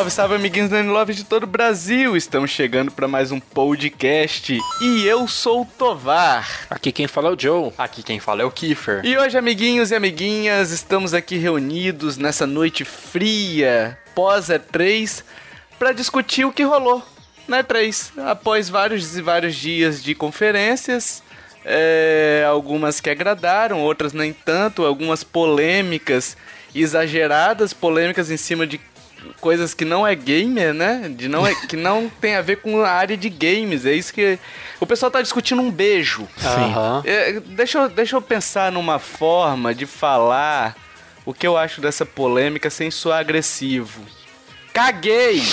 Salve, salve, amiguinhos do Love de todo o Brasil! Estamos chegando para mais um podcast e eu sou o Tovar. Aqui quem fala é o Joe. Aqui quem fala é o Kiefer. E hoje, amiguinhos e amiguinhas, estamos aqui reunidos nessa noite fria, pós E3, para discutir o que rolou na E3. Após vários e vários dias de conferências, é, algumas que agradaram, outras nem tanto, algumas polêmicas exageradas, polêmicas em cima de coisas que não é gamer, né? De não é, que não tem a ver com a área de games. É isso que. O pessoal tá discutindo um beijo. Sim. É, deixa, eu, deixa eu pensar numa forma de falar o que eu acho dessa polêmica sem soar agressivo. Caguei!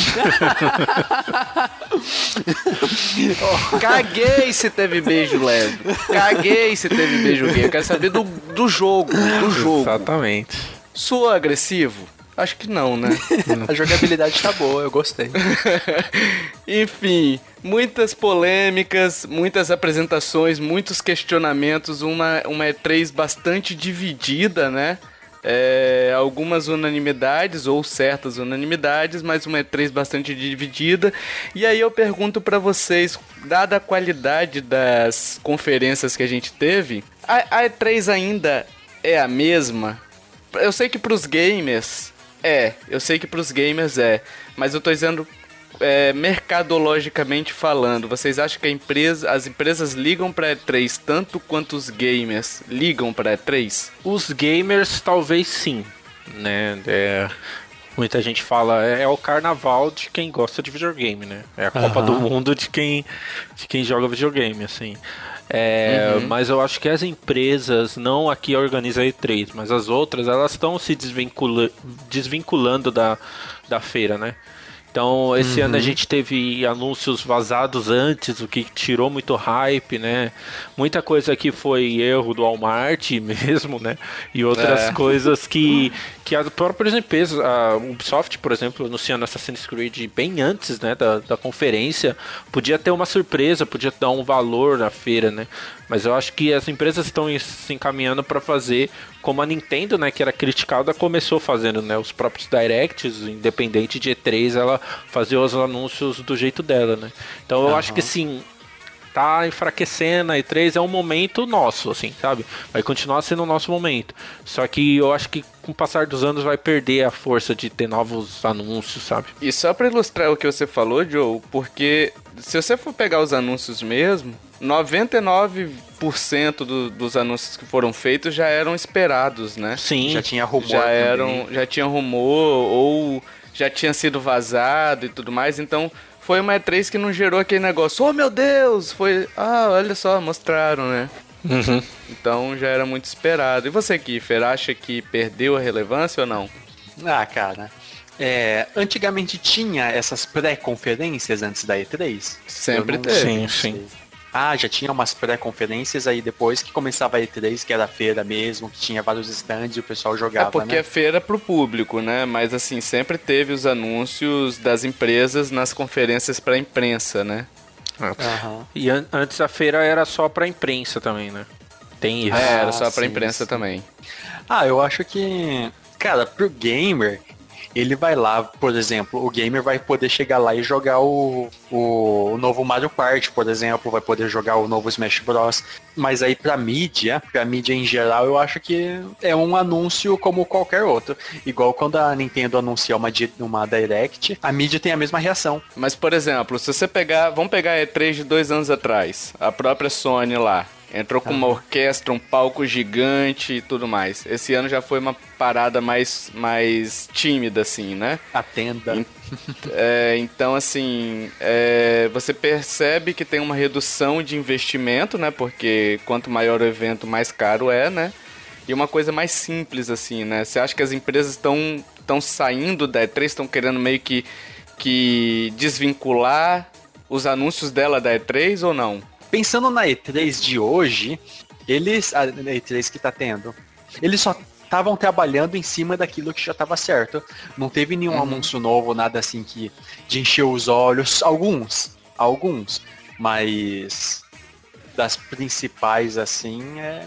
Caguei se teve beijo leve. Caguei se teve beijo gay. Eu quero saber do, do jogo. Do jogo. Exatamente. Soa agressivo? Acho que não, né? A jogabilidade tá boa, eu gostei. Enfim, muitas polêmicas, muitas apresentações, muitos questionamentos, uma, uma E3 bastante dividida, né? É, algumas unanimidades ou certas unanimidades, mas uma E3 bastante dividida. E aí eu pergunto para vocês, dada a qualidade das conferências que a gente teve, a, a E3 ainda é a mesma? Eu sei que pros gamers é, eu sei que pros gamers é, mas eu tô dizendo é, mercadologicamente falando, vocês acham que empresa, as empresas ligam para E3 tanto quanto os gamers ligam para E3? Os gamers talvez sim, né? É, muita gente fala é, é, o carnaval de quem gosta de videogame, né? É a Copa uhum. do Mundo de quem de quem joga videogame, assim. É, uhum. Mas eu acho que as empresas, não aqui a Organiza E3, mas as outras, elas estão se desvincula desvinculando da, da feira, né? Então, esse uhum. ano a uhum. gente teve anúncios vazados antes, o que tirou muito hype, né? Muita coisa que foi erro do Walmart mesmo, né? E outras é. coisas que, que as próprias empresas, a Ubisoft, por exemplo, anunciando Assassin's Creed bem antes, né, da, da conferência, podia ter uma surpresa, podia dar um valor na feira, né? Mas eu acho que as empresas estão se encaminhando para fazer como a Nintendo, né, que era criticada, começou fazendo, né, os próprios directs, independente de E3, ela fazia os anúncios do jeito dela, né? Então eu uhum. acho que sim, tá enfraquecendo a E3 é um momento nosso, assim, sabe? Vai continuar sendo o nosso momento. Só que eu acho que com o passar dos anos vai perder a força de ter novos anúncios, sabe? E só para ilustrar o que você falou, Joe, porque se você for pegar os anúncios mesmo, 99% do, dos anúncios que foram feitos já eram esperados, né? Sim. Já tinha rumor. Já eram, já tinha rumor ou já tinha sido vazado e tudo mais. Então foi uma E3 que não gerou aquele negócio. Oh meu Deus! Foi. Ah, olha só, mostraram, né? Uhum. Então já era muito esperado. E você, Kiffer, acha que perdeu a relevância ou não? Ah, cara. É, antigamente tinha essas pré-conferências antes da E3? Sempre teve. Sim, sim. Ah, já tinha umas pré-conferências aí depois que começava a E3, que era a feira mesmo, que tinha vários stands e o pessoal jogava. É porque né? é feira pro público, né? Mas assim, sempre teve os anúncios das empresas nas conferências pra imprensa, né? Uhum. E an antes a feira era só pra imprensa também, né? Tem isso. É, era só pra sim, imprensa sim. também. Ah, eu acho que, cara, pro gamer, ele vai lá, por exemplo, o gamer vai poder chegar lá e jogar o, o, o, novo Mario Kart, por exemplo, vai poder jogar o novo Smash Bros. Mas aí pra mídia, pra mídia em geral, eu acho que é um anúncio como qualquer outro. Igual quando a Nintendo anuncia uma, uma Direct, a mídia tem a mesma reação. Mas, por exemplo, se você pegar, vamos pegar a E3 de dois anos atrás, a própria Sony lá, Entrou com uma orquestra, um palco gigante e tudo mais. Esse ano já foi uma parada mais, mais tímida, assim, né? A tenda. É, então, assim, é, você percebe que tem uma redução de investimento, né? Porque quanto maior o evento, mais caro é, né? E uma coisa mais simples, assim, né? Você acha que as empresas estão estão saindo da E3, estão querendo meio que, que desvincular os anúncios dela da E3 ou não? Pensando na E3 de hoje, eles. A E3 que tá tendo, eles só estavam trabalhando em cima daquilo que já estava certo. Não teve nenhum uhum. anúncio novo, nada assim que de encher os olhos. Alguns, alguns, mas das principais assim é,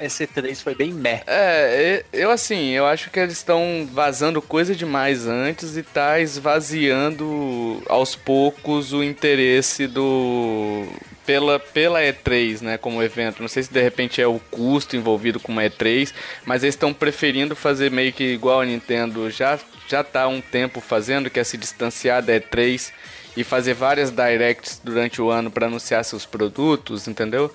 esse 3 foi bem meh. É, eu assim, eu acho que eles estão vazando coisa demais antes e tá esvaziando aos poucos o interesse do pela, pela E3, né, como evento. Não sei se de repente é o custo envolvido com uma E3, mas eles estão preferindo fazer meio que igual a Nintendo já já tá há um tempo fazendo, que é se distanciar da E3 e fazer várias directs durante o ano para anunciar seus produtos, entendeu?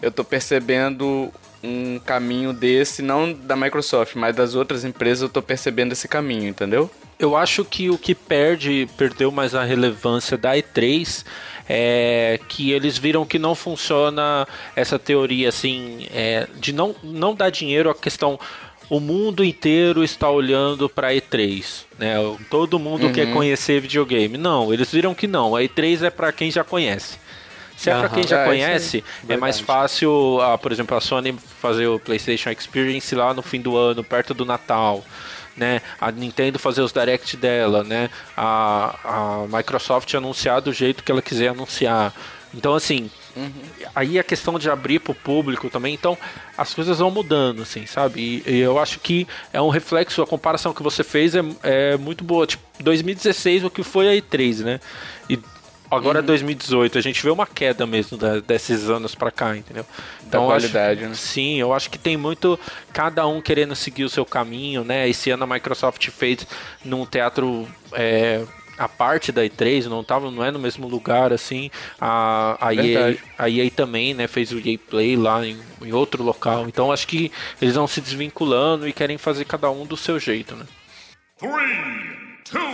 Eu tô percebendo um caminho desse, não da Microsoft, mas das outras empresas eu tô percebendo esse caminho, entendeu? Eu acho que o que perde, perdeu mais a relevância da E3 é que eles viram que não funciona essa teoria assim é, de não, não dar dinheiro a questão o mundo inteiro está olhando para E3, né? Todo mundo uhum. quer conhecer videogame. Não, eles viram que não. A E3 é para quem já conhece. Se é uhum. para quem já é, conhece, é, é, mais fácil, ah, por exemplo, a Sony fazer o PlayStation Experience lá no fim do ano, perto do Natal. Né, a Nintendo fazer os direct dela, né, a, a Microsoft anunciar do jeito que ela quiser anunciar. Então, assim, uhum. aí a questão de abrir para o público também, então as coisas vão mudando, assim, sabe? E, e, eu acho que é um reflexo, a comparação que você fez é, é muito boa. Tipo, 2016, o que foi a E3, né? E Agora é uhum. 2018, a gente vê uma queda mesmo da, desses anos pra cá, entendeu? Então, da qualidade, acho, né? Sim, eu acho que tem muito cada um querendo seguir o seu caminho, né? Esse ano a Microsoft fez num teatro é, a parte da E3, não tava, não é no mesmo lugar assim. A, a, EA, a EA também, né, fez o EA Play lá em, em outro local. Então acho que eles vão se desvinculando e querem fazer cada um do seu jeito, né? 3 2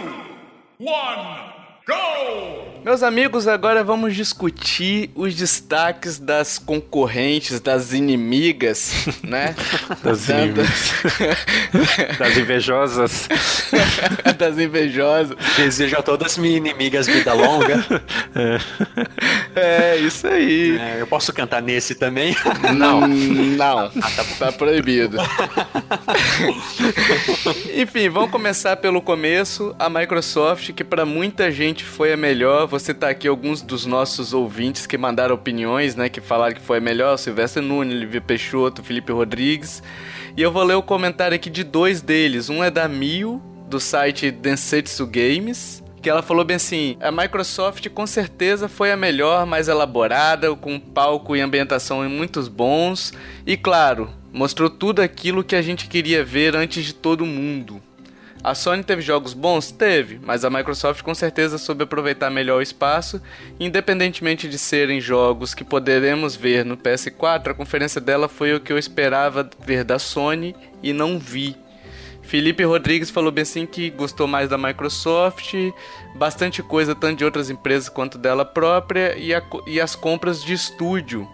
1 Go! Meus amigos, agora vamos discutir os destaques das concorrentes, das inimigas, né? Das inimigas. das invejosas. das invejosas. Desejo a todas minhas inimigas vida longa. É, é isso aí. É, eu posso cantar nesse também? Não. Não. Ah, tá, tá proibido. Enfim, vamos começar pelo começo. A Microsoft, que para muita gente foi a melhor. Você tá aqui alguns dos nossos ouvintes que mandaram opiniões, né? Que falaram que foi a melhor. Silvestre Nunes, Livio Peixoto, Felipe Rodrigues. E eu vou ler o comentário aqui de dois deles. Um é da Mio, do site Densetsu Games que ela falou bem assim: a Microsoft com certeza foi a melhor, mais elaborada, com palco e ambientação muitos bons, e claro, mostrou tudo aquilo que a gente queria ver antes de todo mundo. A Sony teve jogos bons? Teve, mas a Microsoft com certeza soube aproveitar melhor o espaço, independentemente de serem jogos que poderemos ver no PS4, a conferência dela foi o que eu esperava ver da Sony e não vi. Felipe Rodrigues falou bem assim que gostou mais da Microsoft, bastante coisa tanto de outras empresas quanto dela própria e, a, e as compras de estúdio.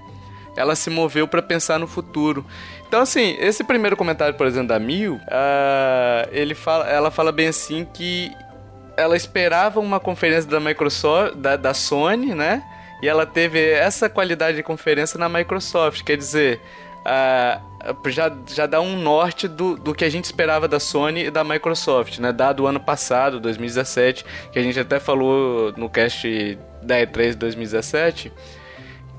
Ela se moveu para pensar no futuro. Então, assim, esse primeiro comentário, por exemplo, da Mil, uh, ele fala, ela fala bem assim que ela esperava uma conferência da Microsoft, da, da Sony, né? E ela teve essa qualidade de conferência na Microsoft. Quer dizer, uh, já, já dá um norte do, do que a gente esperava da Sony e da Microsoft, né? Dado o ano passado, 2017, que a gente até falou no cast da E3 2017,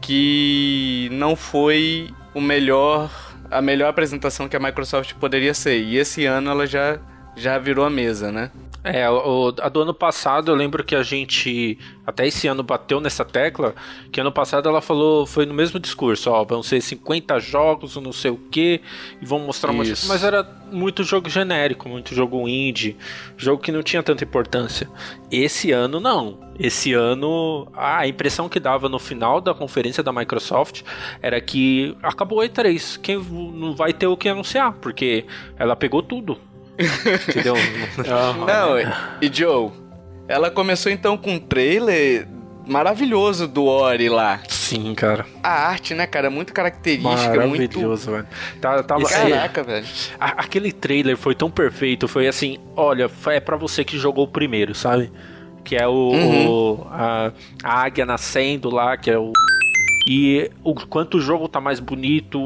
que não foi o melhor a melhor apresentação que a Microsoft poderia ser. E esse ano ela já, já virou a mesa, né? É, o, a do ano passado eu lembro que a gente até esse ano bateu nessa tecla, que ano passado ela falou, foi no mesmo discurso, ó, vão ser 50 jogos, não sei o que, e vão mostrar uma, mas era muito jogo genérico, muito jogo indie, jogo que não tinha tanta importância. Esse ano não. Esse ano a impressão que dava no final da conferência da Microsoft era que acabou a E3, quem não vai ter o que anunciar, porque ela pegou tudo. Entendeu? Não, e Joe, ela começou então com um trailer maravilhoso do Ori lá. Sim, cara. A arte, né, cara, muito característica, Maravilhoso, muito... velho. Tá, tava, Caraca, é, velho. A, aquele trailer foi tão perfeito, foi assim, olha, é para você que jogou o primeiro, sabe? Que é o, uhum. o a, a águia nascendo lá, que é o e o quanto o jogo tá mais bonito,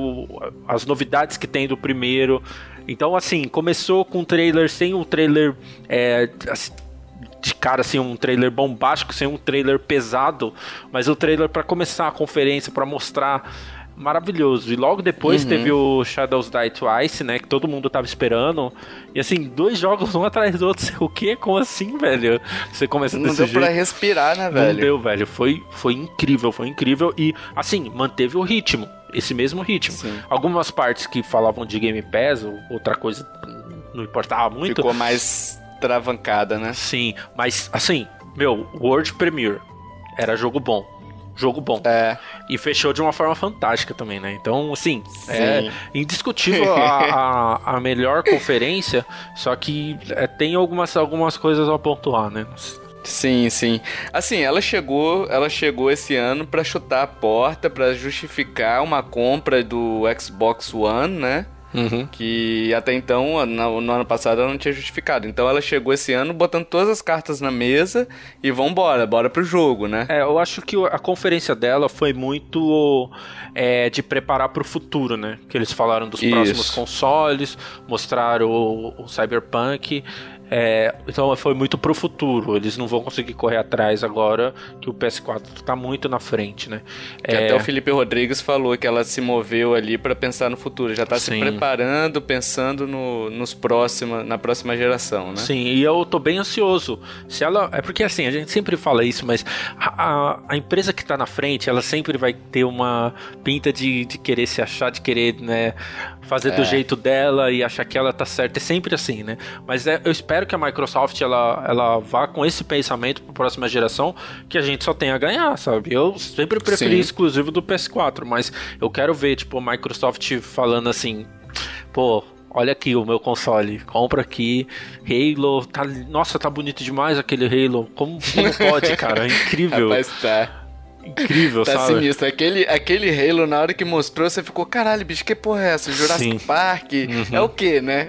as novidades que tem do primeiro. Então, assim, começou com um trailer sem um trailer é, assim, de cara, assim, um trailer bombástico, sem um trailer pesado, mas o trailer para começar a conferência, para mostrar maravilhoso. E logo depois uhum. teve o Shadows Die Twice, né? Que todo mundo tava esperando. E assim, dois jogos um atrás do outro. O quê? Como assim, velho? Você começa Não deu jeito. pra respirar, né, velho? Não deu, velho. Foi, foi incrível, foi incrível. E, assim, manteve o ritmo. Esse mesmo ritmo. Sim. Algumas partes que falavam de Game Pass, ou outra coisa não importava muito. Ficou mais travancada, né? Sim, mas assim, meu, World Premiere era jogo bom jogo bom. É. E fechou de uma forma fantástica também, né? Então, assim, Sim. é indiscutível a, a, a, melhor conferência, só que é, tem algumas, algumas coisas a pontuar, né? Sim, sim. Assim, ela chegou, ela chegou esse ano para chutar a porta, para justificar uma compra do Xbox One, né? Uhum. Que até então, no, no, ano passado, ela não tinha justificado. Então ela chegou esse ano botando todas as cartas na mesa e vambora, bora pro jogo, né? É, eu acho que a conferência dela foi muito é, de preparar pro futuro, né? Que eles falaram dos Isso. próximos consoles, mostraram o, o Cyberpunk. É, então foi muito pro futuro. Eles não vão conseguir correr atrás agora que o PS4 tá muito na frente, né? Que é... até o Felipe Rodrigues falou que ela se moveu ali para pensar no futuro. Já tá Sim. se preparando, pensando no, nos próxima, na próxima geração, né? Sim, e eu tô bem ansioso. Se ela. É porque assim, a gente sempre fala isso, mas a, a, a empresa que tá na frente, ela sempre vai ter uma pinta de, de querer se achar, de querer, né? fazer é. do jeito dela e achar que ela tá certa. É sempre assim, né? Mas é, eu espero que a Microsoft ela, ela vá com esse pensamento para a próxima geração que a gente só tenha a ganhar, sabe? Eu sempre preferi Sim. exclusivo do PS4, mas eu quero ver, tipo, a Microsoft falando assim, pô, olha aqui o meu console, compra aqui, Halo, tá, nossa, tá bonito demais aquele Halo, como, como pode, cara, é incrível. Rapaz, tá incrível, tá sabe? sinistro. Aquele, aquele Halo, na hora que mostrou, você ficou, caralho, bicho, que porra é essa? Jurassic Sim. Park? Uhum. É o que, né?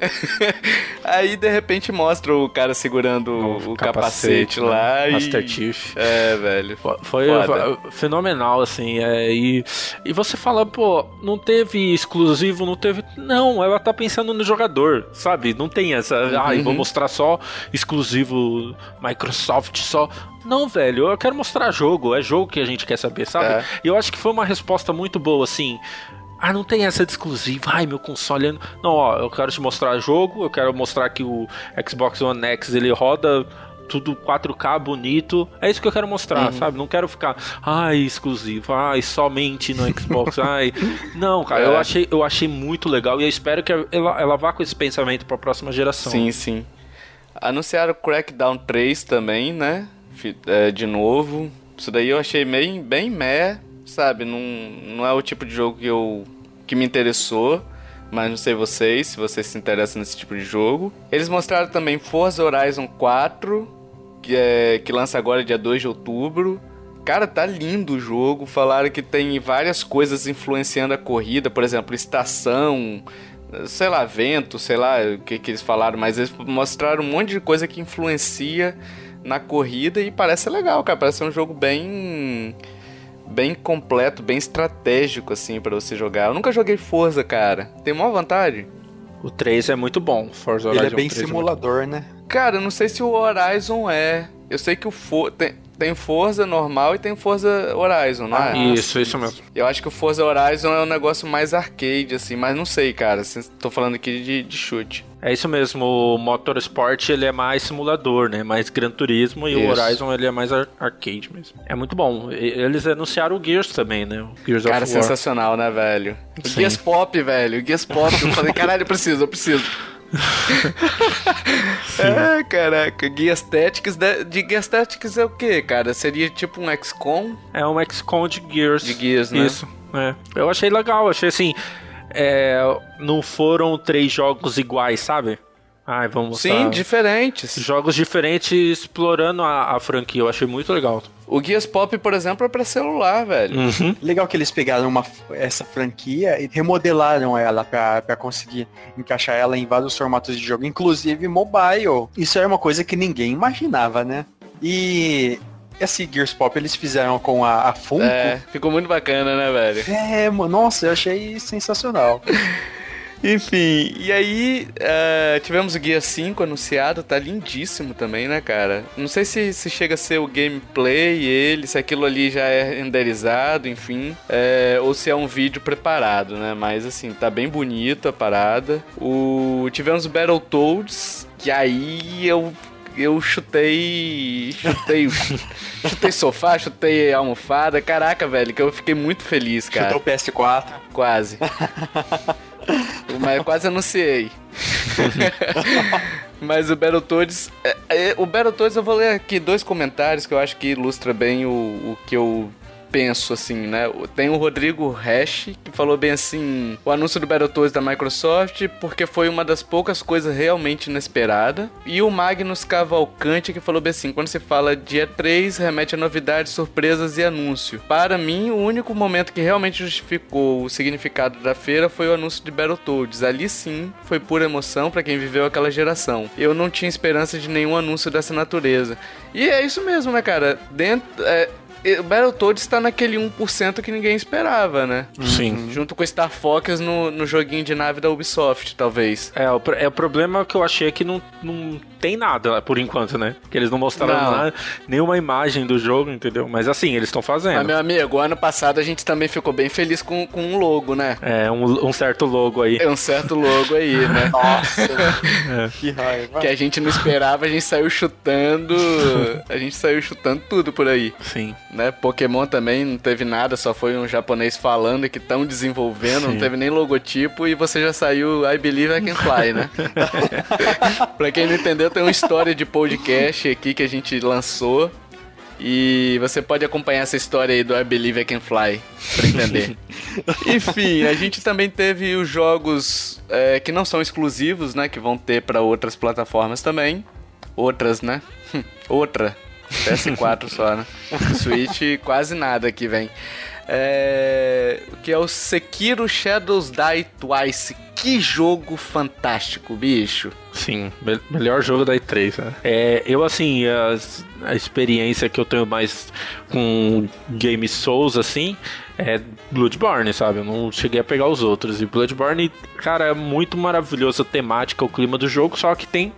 Aí, de repente, mostra o cara segurando o, o capacete, capacete, né? lá. Master e... Chief. É, velho. Foi Foda. fenomenal, assim. É, e, e você fala, pô, não teve exclusivo, não teve. Não, ela tá pensando no jogador, sabe? Não tem essa. Uhum. Ai, vou mostrar só exclusivo Microsoft, só. Não, velho, eu quero mostrar jogo. É jogo que a gente quer saber, sabe? É. E eu acho que foi uma resposta muito boa, assim. Ah, não tem essa de exclusiva. Ai, meu console. Não, ó, eu quero te mostrar jogo. Eu quero mostrar que o Xbox One X ele roda tudo 4K bonito. É isso que eu quero mostrar, uhum. sabe? Não quero ficar, ai, exclusivo, ai, somente no Xbox, ai. Não, cara, é. eu, achei, eu achei muito legal e eu espero que ela, ela vá com esse pensamento para a próxima geração. Sim, sim. Anunciaram Crackdown 3 também, né? É, de novo. Isso daí eu achei bem, bem meh, sabe? Não, não é o tipo de jogo que eu que me interessou. Mas não sei vocês, se vocês se interessam nesse tipo de jogo. Eles mostraram também Forza Horizon 4, que, é, que lança agora dia 2 de outubro. Cara, tá lindo o jogo. Falaram que tem várias coisas influenciando a corrida, por exemplo, estação, sei lá, vento, sei lá o que, que eles falaram, mas eles mostraram um monte de coisa que influencia na corrida e parece legal, cara. Parece um jogo bem bem completo, bem estratégico assim para você jogar. Eu nunca joguei Forza, cara. Tem uma vantagem. O 3 é muito bom, Forza Horizon Ele é bem simulador, é né? Cara, eu não sei se o Horizon é. Eu sei que o For... tem, tem Forza normal e tem Forza Horizon, não é? Ah, isso, isso mesmo. Eu acho que o Forza Horizon é um negócio mais arcade, assim, mas não sei, cara. Tô falando aqui de, de chute. É isso mesmo, o Motorsport ele é mais simulador, né? Mais Gran Turismo e isso. o Horizon ele é mais ar arcade mesmo. É muito bom. Eles anunciaram o Gears também, né? O Gears Cara, sensacional, né, velho? O Gears Pop, velho. O Gears Pop. Eu falei, caralho, eu preciso, eu preciso. é, caraca, Guias Tactics. De, de Guias Tactics é o que, cara? Seria tipo um XCOM? É um XCOM de Gears. De Gears, né? Isso, é. Eu achei legal, achei assim. É, não foram três jogos iguais, sabe? Ai, vamos Sim, diferentes. Jogos diferentes explorando a, a, franquia. Eu achei muito legal. O Guias Pop, por exemplo, é pra celular, velho. Uhum. Legal que eles pegaram uma, essa franquia e remodelaram ela pra, pra conseguir encaixar ela em vários formatos de jogo, inclusive mobile. Isso era uma coisa que ninguém imaginava, né? E esse Gears Pop eles fizeram com a, a Funko. É, ficou muito bacana, né, velho? É, nossa, eu achei sensacional. Enfim, e aí uh, tivemos o Guia 5 anunciado, tá lindíssimo também, né, cara? Não sei se, se chega a ser o gameplay, ele, se aquilo ali já é renderizado, enfim, é, ou se é um vídeo preparado, né? Mas assim, tá bem bonito a parada. O, tivemos o Battletoads, que aí eu eu chutei. Chutei. chutei sofá, chutei almofada. Caraca, velho, que eu fiquei muito feliz, cara. Chutou o PS4. Quase. Mas eu quase anunciei. Mas o Battletoads. É, é, o Battletoads eu vou ler aqui dois comentários que eu acho que ilustra bem o, o que eu penso, assim, né? Tem o Rodrigo Hash, que falou bem assim: o anúncio do Battletoads da Microsoft, porque foi uma das poucas coisas realmente inesperada. E o Magnus Cavalcante, que falou bem assim: quando se fala dia 3, remete a novidades, surpresas e anúncio. Para mim, o único momento que realmente justificou o significado da feira foi o anúncio de Battletoads. Ali sim, foi pura emoção para quem viveu aquela geração. Eu não tinha esperança de nenhum anúncio dessa natureza. E é isso mesmo, né, cara? Dentro. É, o Battletoads está naquele 1% que ninguém esperava, né? Sim. Junto com Star Fox no, no joguinho de nave da Ubisoft, talvez. É, o, é, o problema que eu achei é que não, não tem nada por enquanto, né? Que eles não mostraram não. Nada, nenhuma imagem do jogo, entendeu? Mas assim, eles estão fazendo. Mas, meu amigo, ano passado a gente também ficou bem feliz com, com um logo, né? É, um, um certo logo aí. É um certo logo aí, né? Nossa, é. que raiva. Que a gente não esperava, a gente saiu chutando. A gente saiu chutando tudo por aí. Sim. Né? Pokémon também não teve nada, só foi um japonês falando que estão desenvolvendo, Sim. não teve nem logotipo e você já saiu I Believe I Can Fly, né? pra quem não entendeu, tem uma história de podcast aqui que a gente lançou. E você pode acompanhar essa história aí do I Believe I Can Fly pra entender. Enfim, a gente também teve os jogos é, que não são exclusivos, né? Que vão ter para outras plataformas também. Outras, né? Outra. PS4 só, né? Switch quase nada que vem. É... Que é o Sekiro Shadows Die Twice. Que jogo fantástico, bicho. Sim, me melhor jogo da E3, né? É, eu, assim, a, a, experiência que eu tenho mais com Game Souls, assim, é Bloodborne, sabe? Eu não cheguei a pegar os outros. E Bloodborne, cara, é muito maravilhoso a temática, o clima do jogo, só que tem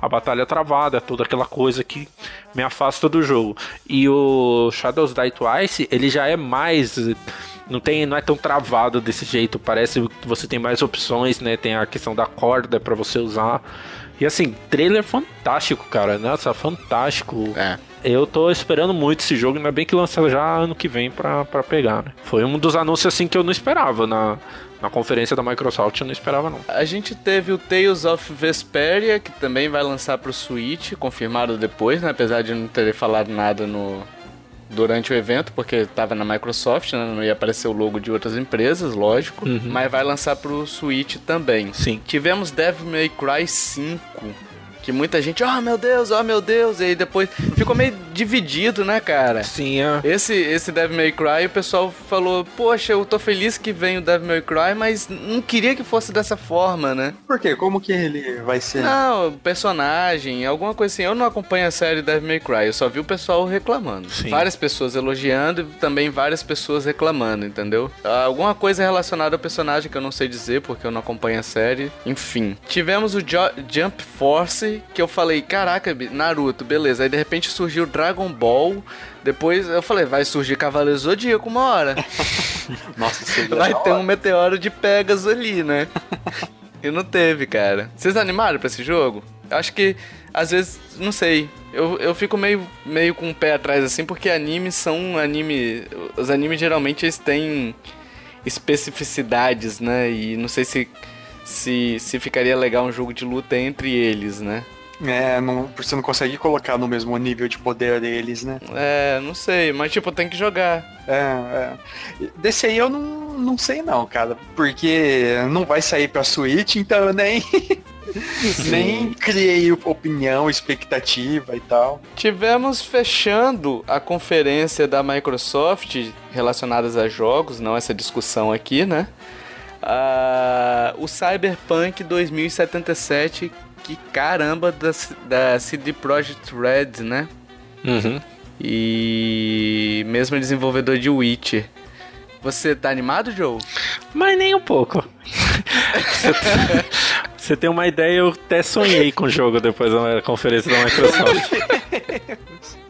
a batalha travada, toda aquela coisa que me afasta do jogo. E o Shadows Die Twice, ele já é mais não tem não é tão travado desse jeito. Parece que você tem mais opções né? Tem a questão da corda para você usar. E assim trailer fantástico cara. Nossa fantástico. É. Eu tô esperando muito esse jogo, ainda bem que lança já ano que vem pra, pra pegar, né? Foi um dos anúncios assim que eu não esperava. Na, na conferência da Microsoft, eu não esperava não. A gente teve o Tales of Vesperia, que também vai lançar pro Switch, confirmado depois, né? Apesar de não ter falado nada no, durante o evento, porque estava na Microsoft, né? não ia aparecer o logo de outras empresas, lógico, uhum. mas vai lançar pro Switch também. Sim. Tivemos Devil May Cry 5 que muita gente, oh meu Deus, oh meu Deus, e aí depois ficou meio dividido, né, cara? Sim, é. Esse, esse Devil May Cry, o pessoal falou, poxa, eu tô feliz que vem o Devil May Cry, mas não queria que fosse dessa forma, né? Por quê? Como que ele vai ser? Não, personagem, alguma coisa assim. Eu não acompanho a série Devil May Cry, eu só vi o pessoal reclamando. Sim. Várias pessoas elogiando e também várias pessoas reclamando, entendeu? Alguma coisa relacionada ao personagem que eu não sei dizer, porque eu não acompanho a série. Enfim. Tivemos o jo Jump Force, que eu falei, caraca, Naruto, beleza. Aí de repente surgiu Dragon Ball. Depois eu falei, vai surgir Cavaleiro Zodíaco uma hora. Nossa, seria Vai ter um meteoro de Pegasus ali, né? e não teve, cara. Vocês animaram pra esse jogo? Acho que, às vezes, não sei. Eu, eu fico meio, meio com o pé atrás assim, porque animes são anime. Os animes geralmente eles têm especificidades, né? E não sei se se, se ficaria legal um jogo de luta entre eles, né? É, não, você não consegue colocar no mesmo nível de poder deles, né? É, não sei, mas tipo, tem que jogar. É, é. Desse aí eu não, não sei não, cara. Porque não vai sair pra Switch, então eu nem. nem criei opinião, expectativa e tal. Tivemos fechando a conferência da Microsoft relacionadas a jogos, não essa discussão aqui, né? Uh, o Cyberpunk 2077, que caramba, da, da CD Projekt Red, né? Uhum. E mesmo desenvolvedor de Witcher. Você tá animado, Joe? Mas nem um pouco. você tem uma ideia, eu até sonhei com o jogo depois da conferência da Microsoft.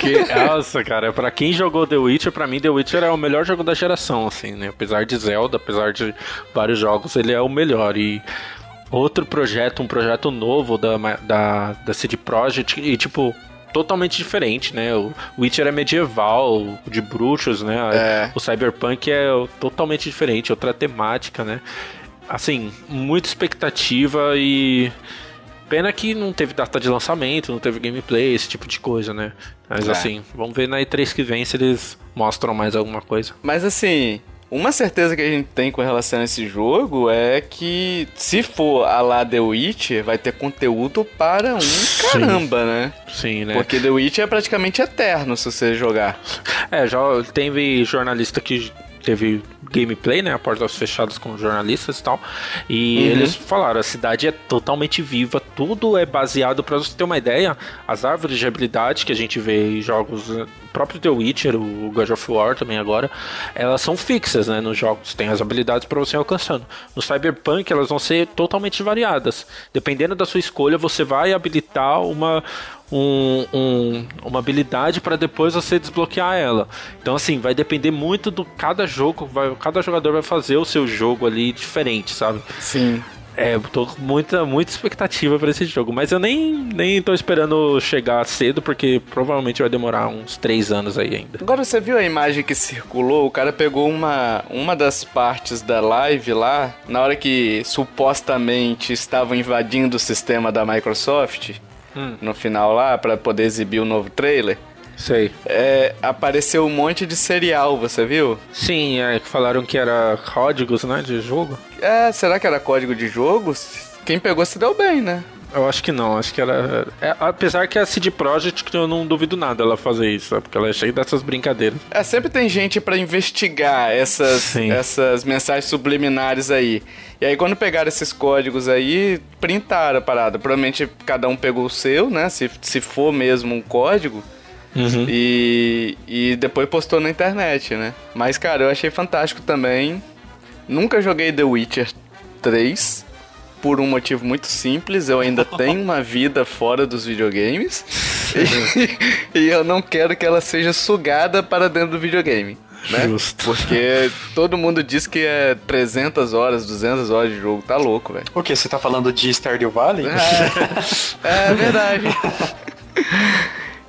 Que, nossa, cara, pra quem jogou The Witcher, pra mim The Witcher é o melhor jogo da geração, assim, né? Apesar de Zelda, apesar de vários jogos, ele é o melhor. E outro projeto, um projeto novo da, da, da CD Projekt, e tipo, totalmente diferente, né? O Witcher é medieval, de bruxos, né? É. O Cyberpunk é totalmente diferente, outra temática, né? Assim, muita expectativa e Pena que não teve data de lançamento, não teve gameplay, esse tipo de coisa, né? Mas é. assim, vamos ver na E3 que vem se eles mostram mais alguma coisa. Mas assim, uma certeza que a gente tem com relação a esse jogo é que se for a lá The Witcher, vai ter conteúdo para um Sim. caramba, né? Sim, né? Porque The Witcher é praticamente eterno se você jogar. É, já teve jornalista que teve gameplay, né? A portas fechadas com jornalistas e tal. E uhum. eles falaram: a cidade é totalmente viva, tudo é baseado, para você ter uma ideia, as árvores de habilidade que a gente vê em jogos próprio The Witcher, o God of War também agora, elas são fixas, né, nos jogos, tem as habilidades para você alcançando. No Cyberpunk elas vão ser totalmente variadas. Dependendo da sua escolha, você vai habilitar uma um, um, uma habilidade para depois você desbloquear ela. Então, assim, vai depender muito do cada jogo, vai, cada jogador vai fazer o seu jogo ali diferente, sabe? Sim. É, tô com muita, muita expectativa para esse jogo, mas eu nem, nem tô esperando chegar cedo, porque provavelmente vai demorar uns três anos aí ainda. Agora você viu a imagem que circulou? O cara pegou uma, uma das partes da live lá, na hora que supostamente estavam invadindo o sistema da Microsoft, hum. no final lá, para poder exibir o novo trailer. Sei. É, apareceu um monte de serial, você viu? Sim, é, falaram que era códigos, né, de jogo. É, será que era código de jogo? Quem pegou se deu bem, né? Eu acho que não, acho que era. É, apesar que a CD Projekt, eu não duvido nada ela fazer isso, sabe? porque ela é cheia dessas brincadeiras. É, sempre tem gente para investigar essas, essas mensagens subliminares aí. E aí, quando pegaram esses códigos aí, printaram a parada. Provavelmente cada um pegou o seu, né? Se, se for mesmo um código. Uhum. E, e depois postou na internet, né? Mas, cara, eu achei fantástico também. Nunca joguei The Witcher 3 por um motivo muito simples. Eu ainda tenho uma vida fora dos videogames. e, e eu não quero que ela seja sugada para dentro do videogame. Né? Justo. Porque todo mundo diz que é 300 horas, 200 horas de jogo. Tá louco, velho. O que? Você tá falando de Stardew Valley? É, é verdade.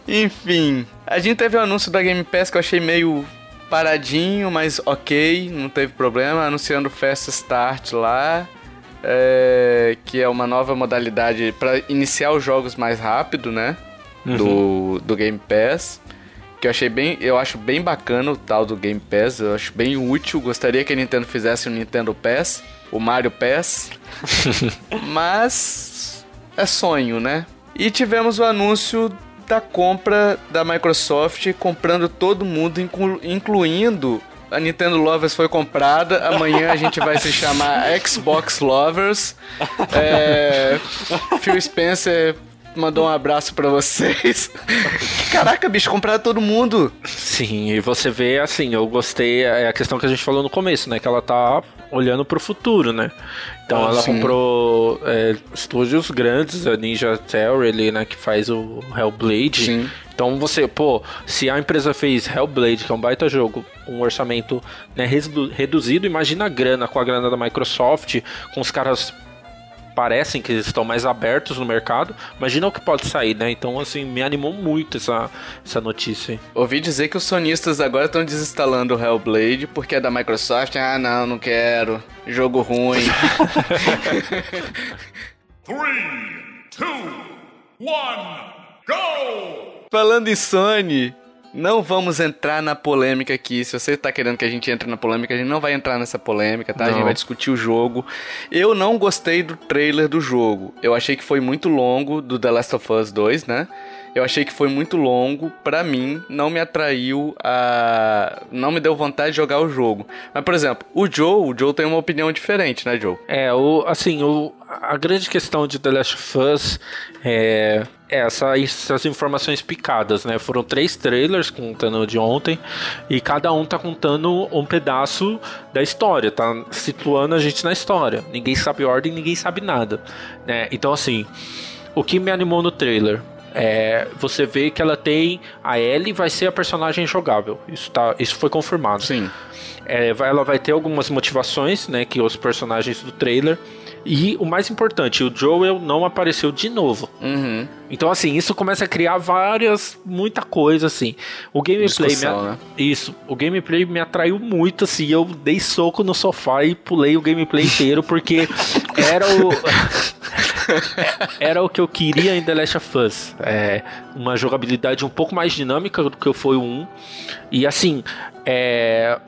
Enfim, a gente teve o um anúncio da Game Pass que eu achei meio paradinho, mas ok, não teve problema. Anunciando o Fast Start lá, é, que é uma nova modalidade para iniciar os jogos mais rápido, né? Uhum. Do, do Game Pass. Que eu achei bem. Eu acho bem bacana o tal do Game Pass. Eu acho bem útil. Gostaria que a Nintendo fizesse o Nintendo Pass, o Mario Pass. mas é sonho, né? E tivemos o anúncio da compra da Microsoft comprando todo mundo, inclu incluindo a Nintendo Lovers foi comprada. Amanhã a gente vai se chamar Xbox Lovers. É, Phil Spencer mandou um abraço para vocês. Caraca, bicho, compraram todo mundo. Sim, e você vê assim, eu gostei, é a questão que a gente falou no começo, né? Que ela tá olhando pro futuro, né? Então ah, ela sim. comprou é, estúdios grandes, a Ninja Theory, né, que faz o Hellblade. Sim. Então você, pô, se a empresa fez Hellblade, que é um baita jogo, um orçamento né, reduzido, imagina a grana com a grana da Microsoft, com os caras parecem que estão mais abertos no mercado. Imagina o que pode sair, né? Então, assim, me animou muito essa, essa notícia. Ouvi dizer que os sonistas agora estão desinstalando o Hellblade porque é da Microsoft. Ah, não, não quero. Jogo ruim. 3, 2, 1, go! Falando em Sony, não vamos entrar na polêmica aqui. Se você tá querendo que a gente entre na polêmica, a gente não vai entrar nessa polêmica, tá? Não. A gente vai discutir o jogo. Eu não gostei do trailer do jogo. Eu achei que foi muito longo do The Last of Us 2, né? Eu achei que foi muito longo, para mim não me atraiu a não me deu vontade de jogar o jogo. Mas por exemplo, o Joe, o Joe tem uma opinião diferente, né, Joe? É, o assim, o a grande questão de The Last of Us é, é essa, essas informações picadas, né? Foram três trailers contando de ontem e cada um tá contando um pedaço da história, tá situando a gente na história. Ninguém sabe ordem, ninguém sabe nada, né? Então assim, o que me animou no trailer é, você vê que ela tem a Ellie vai ser a personagem jogável. Isso, tá, isso foi confirmado. Sim. É, ela vai ter algumas motivações, né, que os personagens do trailer. E o mais importante, o Joel não apareceu de novo. Uhum. Então, assim, isso começa a criar várias, muita coisa, assim. O gameplay me, né? Isso, o gameplay me atraiu muito, assim. Eu dei soco no sofá e pulei o gameplay inteiro, porque era o. era o que eu queria em The Last of Us. É, uma jogabilidade um pouco mais dinâmica do que foi o 1. E assim, é,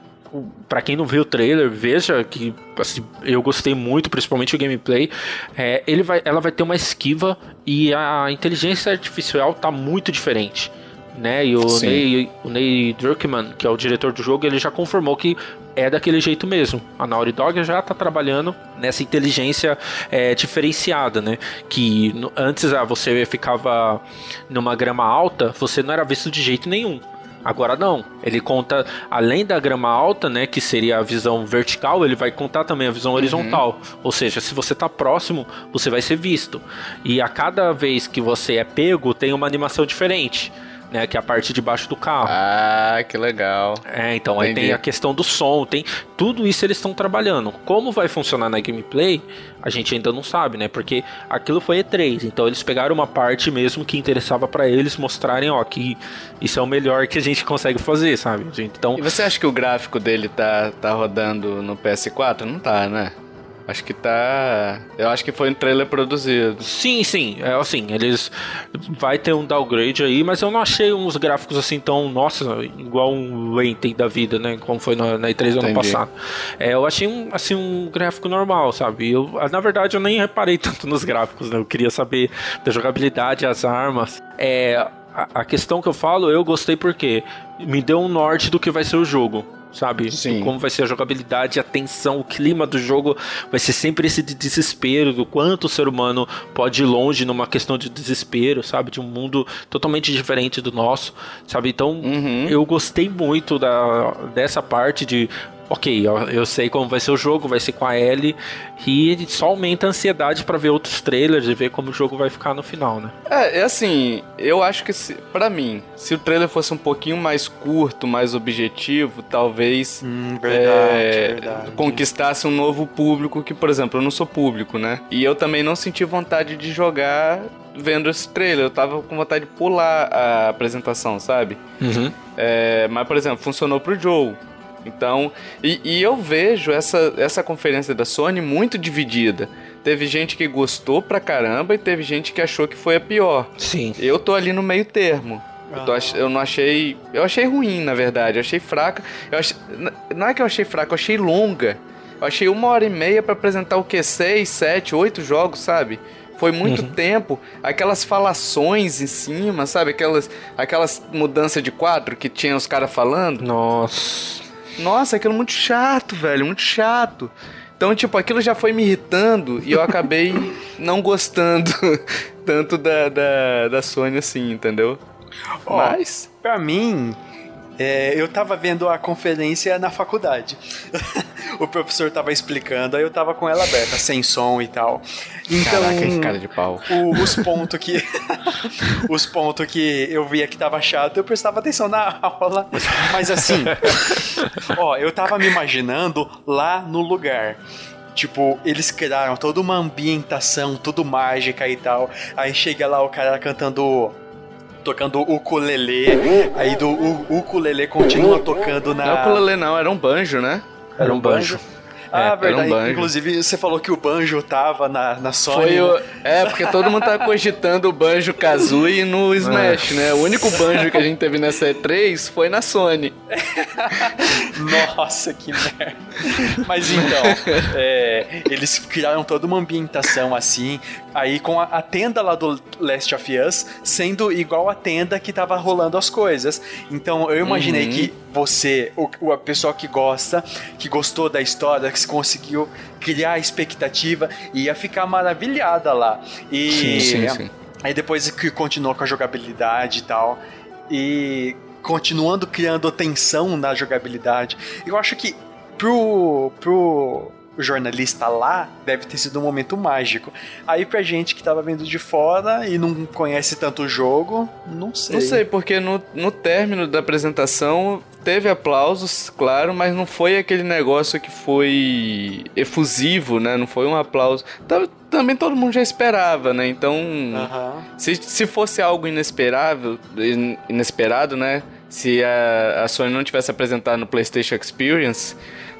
para quem não viu o trailer, veja que assim, eu gostei muito, principalmente o gameplay. É, ele vai, ela vai ter uma esquiva e a inteligência artificial tá muito diferente. Né? E o Sim. Ney, o Ney Druckmann, que é o diretor do jogo, ele já confirmou que é daquele jeito mesmo. A Naughty Dog já tá trabalhando nessa inteligência é, diferenciada, né? Que antes ah, você ficava numa grama alta, você não era visto de jeito nenhum. Agora não, ele conta além da grama alta, né, que seria a visão vertical, ele vai contar também a visão horizontal. Ou seja, se você tá próximo, você vai ser visto. E a cada vez que você é pego, tem uma animação diferente, né, que é a parte de baixo do carro. Ah, que legal. É, então aí Entendi. tem a questão do som, tem tudo isso eles estão trabalhando. Como vai funcionar na gameplay, a gente ainda não sabe, né? Porque aquilo foi E3, então eles pegaram uma parte mesmo que interessava pra eles mostrarem, ó, que isso é o melhor que a gente consegue fazer, sabe? Então, E você acha que o gráfico dele tá, tá rodando no PS4? Não tá, né? Acho que tá. Eu acho que foi um trailer produzido. sim, sim, é assim, eles vai ter um downgrade aí, mas eu não achei uns gráficos assim tão, nossa, igual um Lenten da vida, né? Como foi na, na E3 do ano passado. É, eu achei um, assim, um gráfico normal, sabe? Eu, na verdade, eu nem reparei tanto nos gráficos, né? Eu queria saber da jogabilidade, as armas. É, a, a questão que eu falo, eu gostei porque me deu um norte do que vai ser o jogo. Sabe? Sim. Como vai ser a jogabilidade, a tensão, o clima do jogo vai ser sempre esse de desespero, do quanto o ser humano pode ir longe numa questão de desespero, sabe? De um mundo totalmente diferente do nosso, sabe? Então, Uhum. eu gostei muito da, dessa parte de. Ok, eu, eu sei como vai ser o jogo, vai ser com a Ellie, e só aumenta a ansiedade pra ver outros trailers e ver como o jogo vai ficar no final, né? É, é assim, eu acho que se, pra mim, se o trailer fosse um pouquinho mais curto, mais objetivo, talvez Hum, verdade, é, verdade. conquistasse um novo público que, por exemplo, eu não sou público, né? E eu também não senti vontade de jogar vendo esse trailer. Eu tava com vontade de pular a apresentação, sabe? Uhum. É, mas, por exemplo, funcionou pro Joe. Então, e, e eu vejo essa, essa conferência da Sony muito dividida. Teve gente que gostou pra caramba e teve gente que achou que foi a pior. Sim. Eu tô ali no meio termo. Eu, tô ach- eu não achei. Eu achei ruim, na verdade. Eu achei fraca. Eu achei, não é que eu achei fraca, eu achei longa. Eu achei uma hora e meia pra apresentar o que? Seis, sete, oito jogos, sabe? Foi muito tempo. Aquelas falações em cima, sabe? Aquelas, aquelas mudanças de quadro que tinha os caras falando. Nossa. Nossa, aquilo é muito chato, velho, muito chato. Então, tipo, aquilo já foi me irritando e eu acabei não gostando tanto da, da, da Sony assim, entendeu? Ó, Mas. Pra mim, é, eu tava vendo a conferência na faculdade. o professor tava explicando, aí eu tava com ela aberta, sem som e tal. Então, Caraca, que cara de pau. o- os pontos que os pontos que eu via que tava chato, eu prestava atenção na aula. Mas assim, ó, eu tava me imaginando lá no lugar. Tipo, eles criaram toda uma ambientação, tudo mágica e tal. Aí chega lá o cara cantando tocando o ukulele, aí do ukulele continua tocando na Não é ukulele, não, era um banjo, né? Era um banjo. Ah, É, um verdade. banjo. Inclusive, você falou que o banjo tava na, na Sony. Foi né? o. É, porque todo mundo tá cogitando o banjo Kazooie no Smash, né? O único banjo que a gente teve nessa E3 foi na Sony. Nossa, que merda. Mas então, é, eles criaram toda uma ambientação assim, aí com a, a tenda lá do Last of Us sendo igual a tenda que tava rolando as coisas. Então eu imaginei Uhum. que você, o, o- a pessoa que gosta, que gostou da história, Max conseguiu criar a expectativa ia ficar maravilhada lá. E Sim, sim, sim. aí depois que continuou com a jogabilidade e tal. E continuando criando tensão na jogabilidade. Eu acho que pro, pro jornalista lá deve ter sido um momento mágico. Aí pra gente que tava vendo de fora e não conhece tanto o jogo, não sei. Não sei, porque no, no término da apresentação teve aplausos, claro, mas não foi aquele negócio que foi efusivo, né? Não foi um aplauso. Tam- Também todo mundo já esperava, né? Então, Aham. se, se fosse algo inesperável, in- inesperado, né? Se a, a Sony não tivesse apresentado no PlayStation Experience,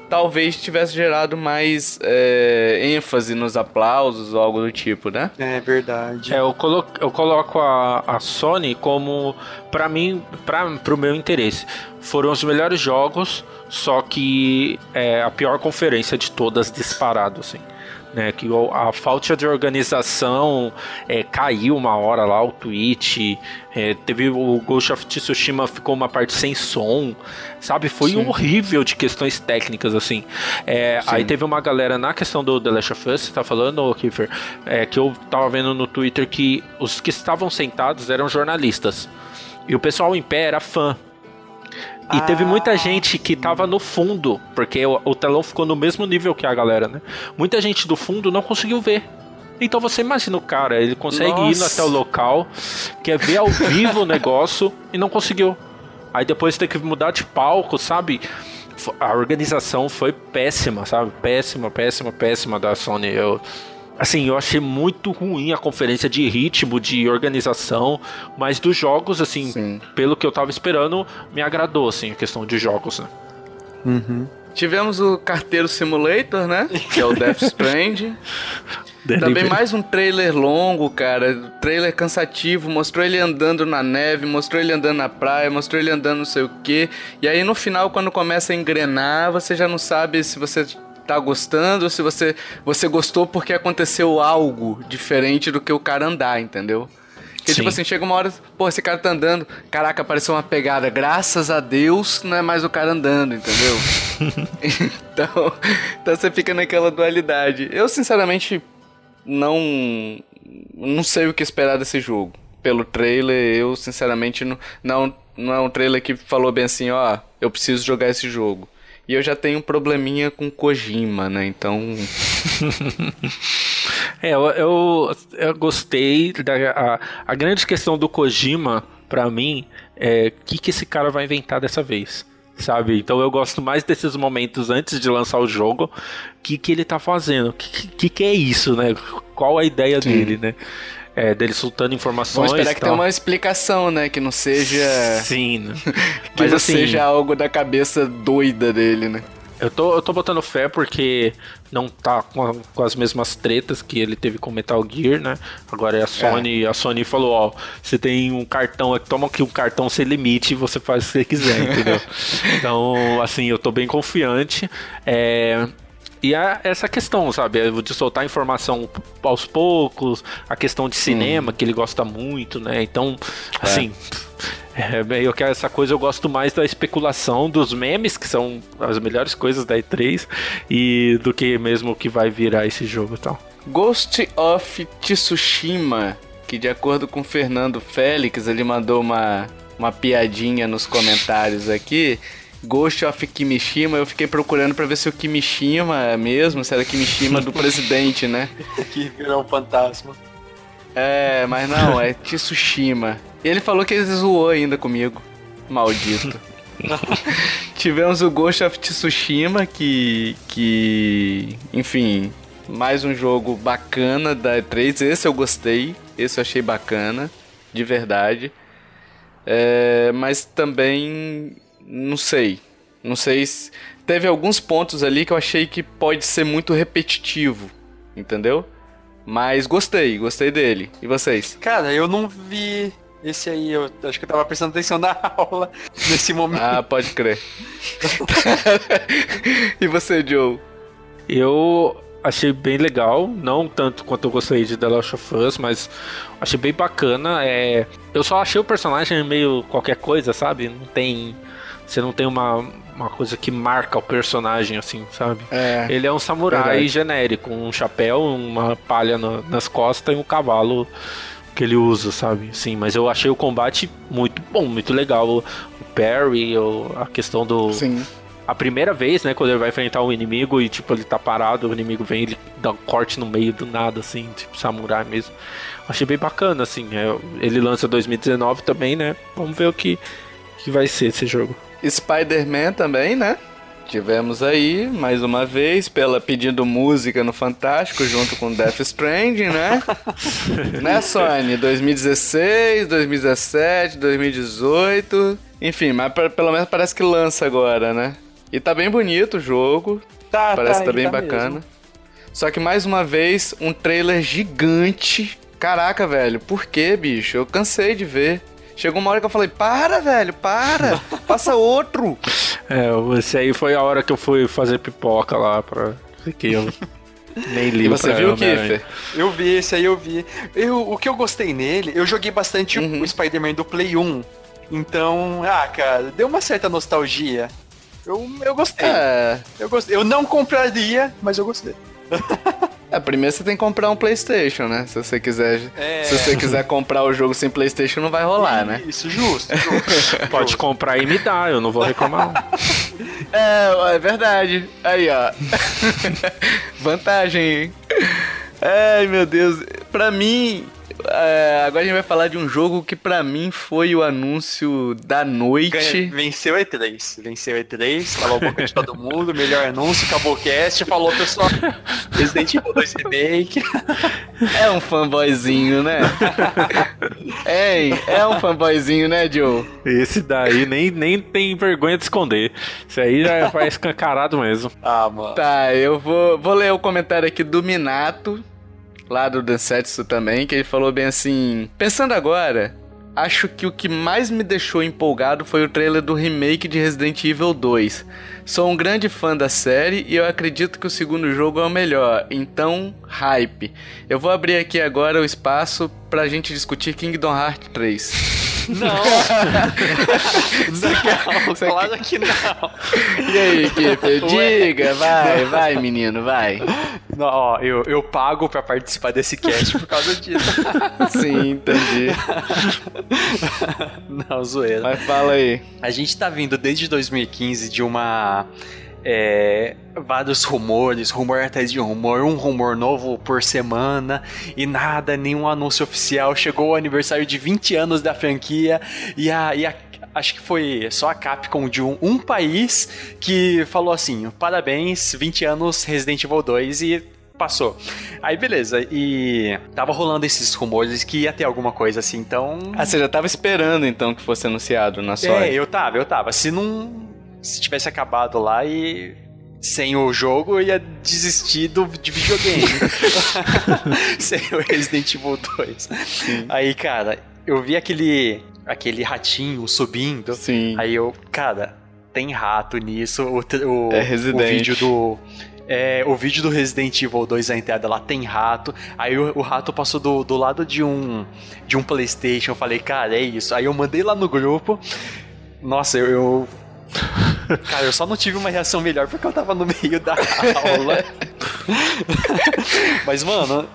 talvez tivesse gerado mais é, ênfase nos aplausos ou algo do tipo, né? É verdade. É, eu, colo eu coloco a, a Sony como, pra mim, pra, pro meu interesse. Foram os melhores jogos, só que é a pior conferência de todas disparado, assim. Né, que a falta de organização é, caiu uma hora lá o tweet é, teve o Ghost of Tsushima ficou uma parte sem som sabe? Foi horrível de questões técnicas assim. É, aí teve uma galera na questão do The Last of Us você tá falando Kiefer? É, que eu tava vendo no Twitter que os que estavam sentados eram jornalistas. E o pessoal em pé era fã e teve muita gente que tava no fundo, porque o, o telão ficou no mesmo nível que a galera, né? Muita gente do fundo não conseguiu ver. Então você imagina o cara, ele consegue ir Nossa. até o local, quer ver ao vivo o negócio e não conseguiu. Aí depois tem que mudar de palco, sabe? A organização foi péssima, sabe? Péssima, péssima, péssima da Sony. Eu, assim, eu achei muito ruim a conferência de ritmo, de organização, mas dos jogos, assim, Sim. pelo que eu tava esperando, me agradou, assim, a questão de jogos, né? Tivemos o Carteiro Simulator, né? Que é o Death Stranding. Também mais um trailer longo, cara. Trailer cansativo. Mostrou ele andando na neve, mostrou ele andando na praia, mostrou ele andando não sei o que. E aí no final, quando começa a engrenar, você já não sabe se você tá gostando ou se você, você gostou porque aconteceu algo diferente do que o cara andar, entendeu? Porque, tipo Sim. assim, chega uma hora, pô, esse cara tá andando, caraca, apareceu uma pegada, graças a Deus, não é mais o cara andando, entendeu? então, então você fica naquela dualidade. Eu, sinceramente, não não sei o que esperar desse jogo. Pelo trailer, eu sinceramente não, não, não é um trailer que falou bem assim, ó, eu preciso jogar esse jogo. E eu já tenho um probleminha com Kojima, né? Então, É, eu, eu, eu gostei da a, a grande questão do Kojima pra mim é o que que esse cara vai inventar dessa vez. Sabe? Então eu gosto mais desses momentos antes de lançar o jogo. O que, que ele tá fazendo? O que, que, que é isso, né? Qual a ideia dele, né? É, dele soltando informações. vamos esperar que tenha uma explicação, né? Que não seja. Sim, né? Que Mas não assim, seja algo da cabeça doida dele, né? Eu tô, eu tô botando fé porque não tá com, a- com as mesmas tretas que ele teve com Metal Gear, né? Agora é a Sony, a Sony falou, ó, você tem um cartão aqui, toma aqui um cartão sem limite e você faz o que você quiser, entendeu? então, assim, eu tô bem confiante. É, E a- essa questão, sabe, é de soltar informação aos poucos, a questão de cinema, que ele gosta muito, né? Então, assim, é, eu quero essa coisa, eu gosto mais da especulação dos memes, que são as melhores coisas da E3, e do que mesmo o que vai virar esse jogo e tal. Ghost of Tsushima, que de acordo com o Fernando Félix, ele mandou uma, uma piadinha nos comentários aqui. Ghost of Kimishima, eu fiquei procurando pra ver se o Kimishima é mesmo, se era Kimishima do presidente, né? Que virou um fantasma. É, mas não, é Tsushima. E ele falou que ele zoou ainda comigo. Maldito. Tivemos o Ghost of Tsushima, que. que. Enfim, mais um jogo bacana da E3. Esse eu gostei. Esse eu achei bacana. De verdade. É, mas também. Não sei. Não sei se. Teve alguns pontos ali que eu achei que pode ser muito repetitivo. Entendeu? Mas gostei, gostei dele. E vocês? Cara, eu não vi esse aí. Eu acho que eu tava prestando atenção na aula nesse momento. Ah, pode crer. e você, Joe? Eu achei bem legal, não tanto quanto eu gostei de The Last of Us, mas achei bem bacana. É, eu só achei o personagem meio qualquer coisa, sabe? Não tem você não tem uma, uma coisa que marca o personagem, assim, sabe? É. Ele é um samurai Verdade. genérico, um chapéu, uma palha na- nas costas e um cavalo que ele usa, sabe? Sim, mas eu achei o combate muito bom, muito legal. O, o parry, o- a questão do. Sim. A primeira vez, né, quando ele vai enfrentar um inimigo e, tipo, ele tá parado, o inimigo vem ele dá um corte no meio do nada, assim, tipo, samurai mesmo. Achei bem bacana, assim. é, ele lança 2019 também, né? Vamos ver o que, que vai ser esse jogo. Spider-Man também, né? Tivemos aí, mais uma vez, pela pedindo música no Fantástico, junto com Death Stranding, né? né, Sony? 2016, 2017, 2018. Enfim, mas pra- pelo menos parece que lança agora, né? E tá bem bonito o jogo. Tá, Parece que tá bem bacana. mesmo. Só que mais uma vez, um trailer gigante. Caraca, velho, por que, bicho? Eu cansei de ver. Chegou uma hora que eu falei, para, velho, para, passa outro. É, esse aí foi a hora que eu fui fazer pipoca lá pra. Que eu nem li E você pra viu, Homem-Aranha. Kiffer? Eu vi esse aí, eu vi. Eu, o que eu gostei nele, eu joguei bastante o- Uhum. o Spider-Man do Play 1. Então, ah, cara, deu uma certa nostalgia. Eu, eu gostei. É, Eu gostei. Eu não compraria, mas eu gostei. é, primeiro você tem que comprar um Playstation, né? Se você quiser, É. se você quiser comprar o jogo sem Playstation, não vai rolar, né? Isso, justo. justo. Pode comprar e me dar, eu não vou reclamar. não. É, é verdade. Aí, ó. Vantagem, hein? Ai, meu Deus. Pra mim, é, agora a gente vai falar de um jogo que pra mim foi o anúncio da noite. Ganha- venceu o E3. Venceu o E3, calou a boca de todo mundo, melhor anúncio, acabou o cast, falou, pessoal, Resident Evil 2 Remake. É um fanboyzinho, né? Ei, é um fanboyzinho, né, Joe? Esse daí nem, nem tem vergonha de esconder. Esse aí já vai escancarado mesmo. Ah, mano. Tá, eu vou, vou ler o comentário aqui do Minato, lá do Densetsu também, que ele falou bem assim: Pensando agora, acho que o que mais me deixou empolgado foi o trailer do remake de Resident Evil 2. Sou um grande fã da série e eu acredito que o segundo jogo é o melhor, então, hype. Eu vou abrir aqui agora o espaço pra gente discutir Kingdom Hearts 3. Não. não, claro que não. E aí, Kiffer, diga, vai, vai, menino, vai. Não, ó, eu, eu pago pra participar desse cast por causa disso. Sim, entendi. não, zoeira. Mas fala aí. A gente tá vindo desde 2015 de uma. É, vários rumores, rumor atrás de rumor, um rumor novo por semana e nada, nenhum anúncio oficial. Chegou o aniversário de 20 anos da franquia e a. E a Acho que foi só a Capcom de um, um país que falou assim: parabéns, 20 anos Resident Evil 2 e passou. Aí beleza, e tava rolando esses rumores que ia ter alguma coisa assim, então. Ah, você já tava esperando então que fosse anunciado na sua. É, eu tava, eu tava. Se não. Se tivesse acabado lá e. Sem o jogo, eu ia desistir do, de videogame. Sem o Resident Evil 2. Aí, cara, eu vi aquele. aquele ratinho subindo. Sim. Aí eu, cara, tem rato nisso. O, o, É Resident. o vídeo do. É, o vídeo do Resident Evil 2 a entrada lá tem rato. Aí o, o rato passou do, do lado de um de um PlayStation. Eu falei, cara, é isso. Aí eu mandei lá no grupo. Nossa, eu, eu- Cara, eu só não tive uma reação melhor porque eu tava no meio da aula. Mas, mano,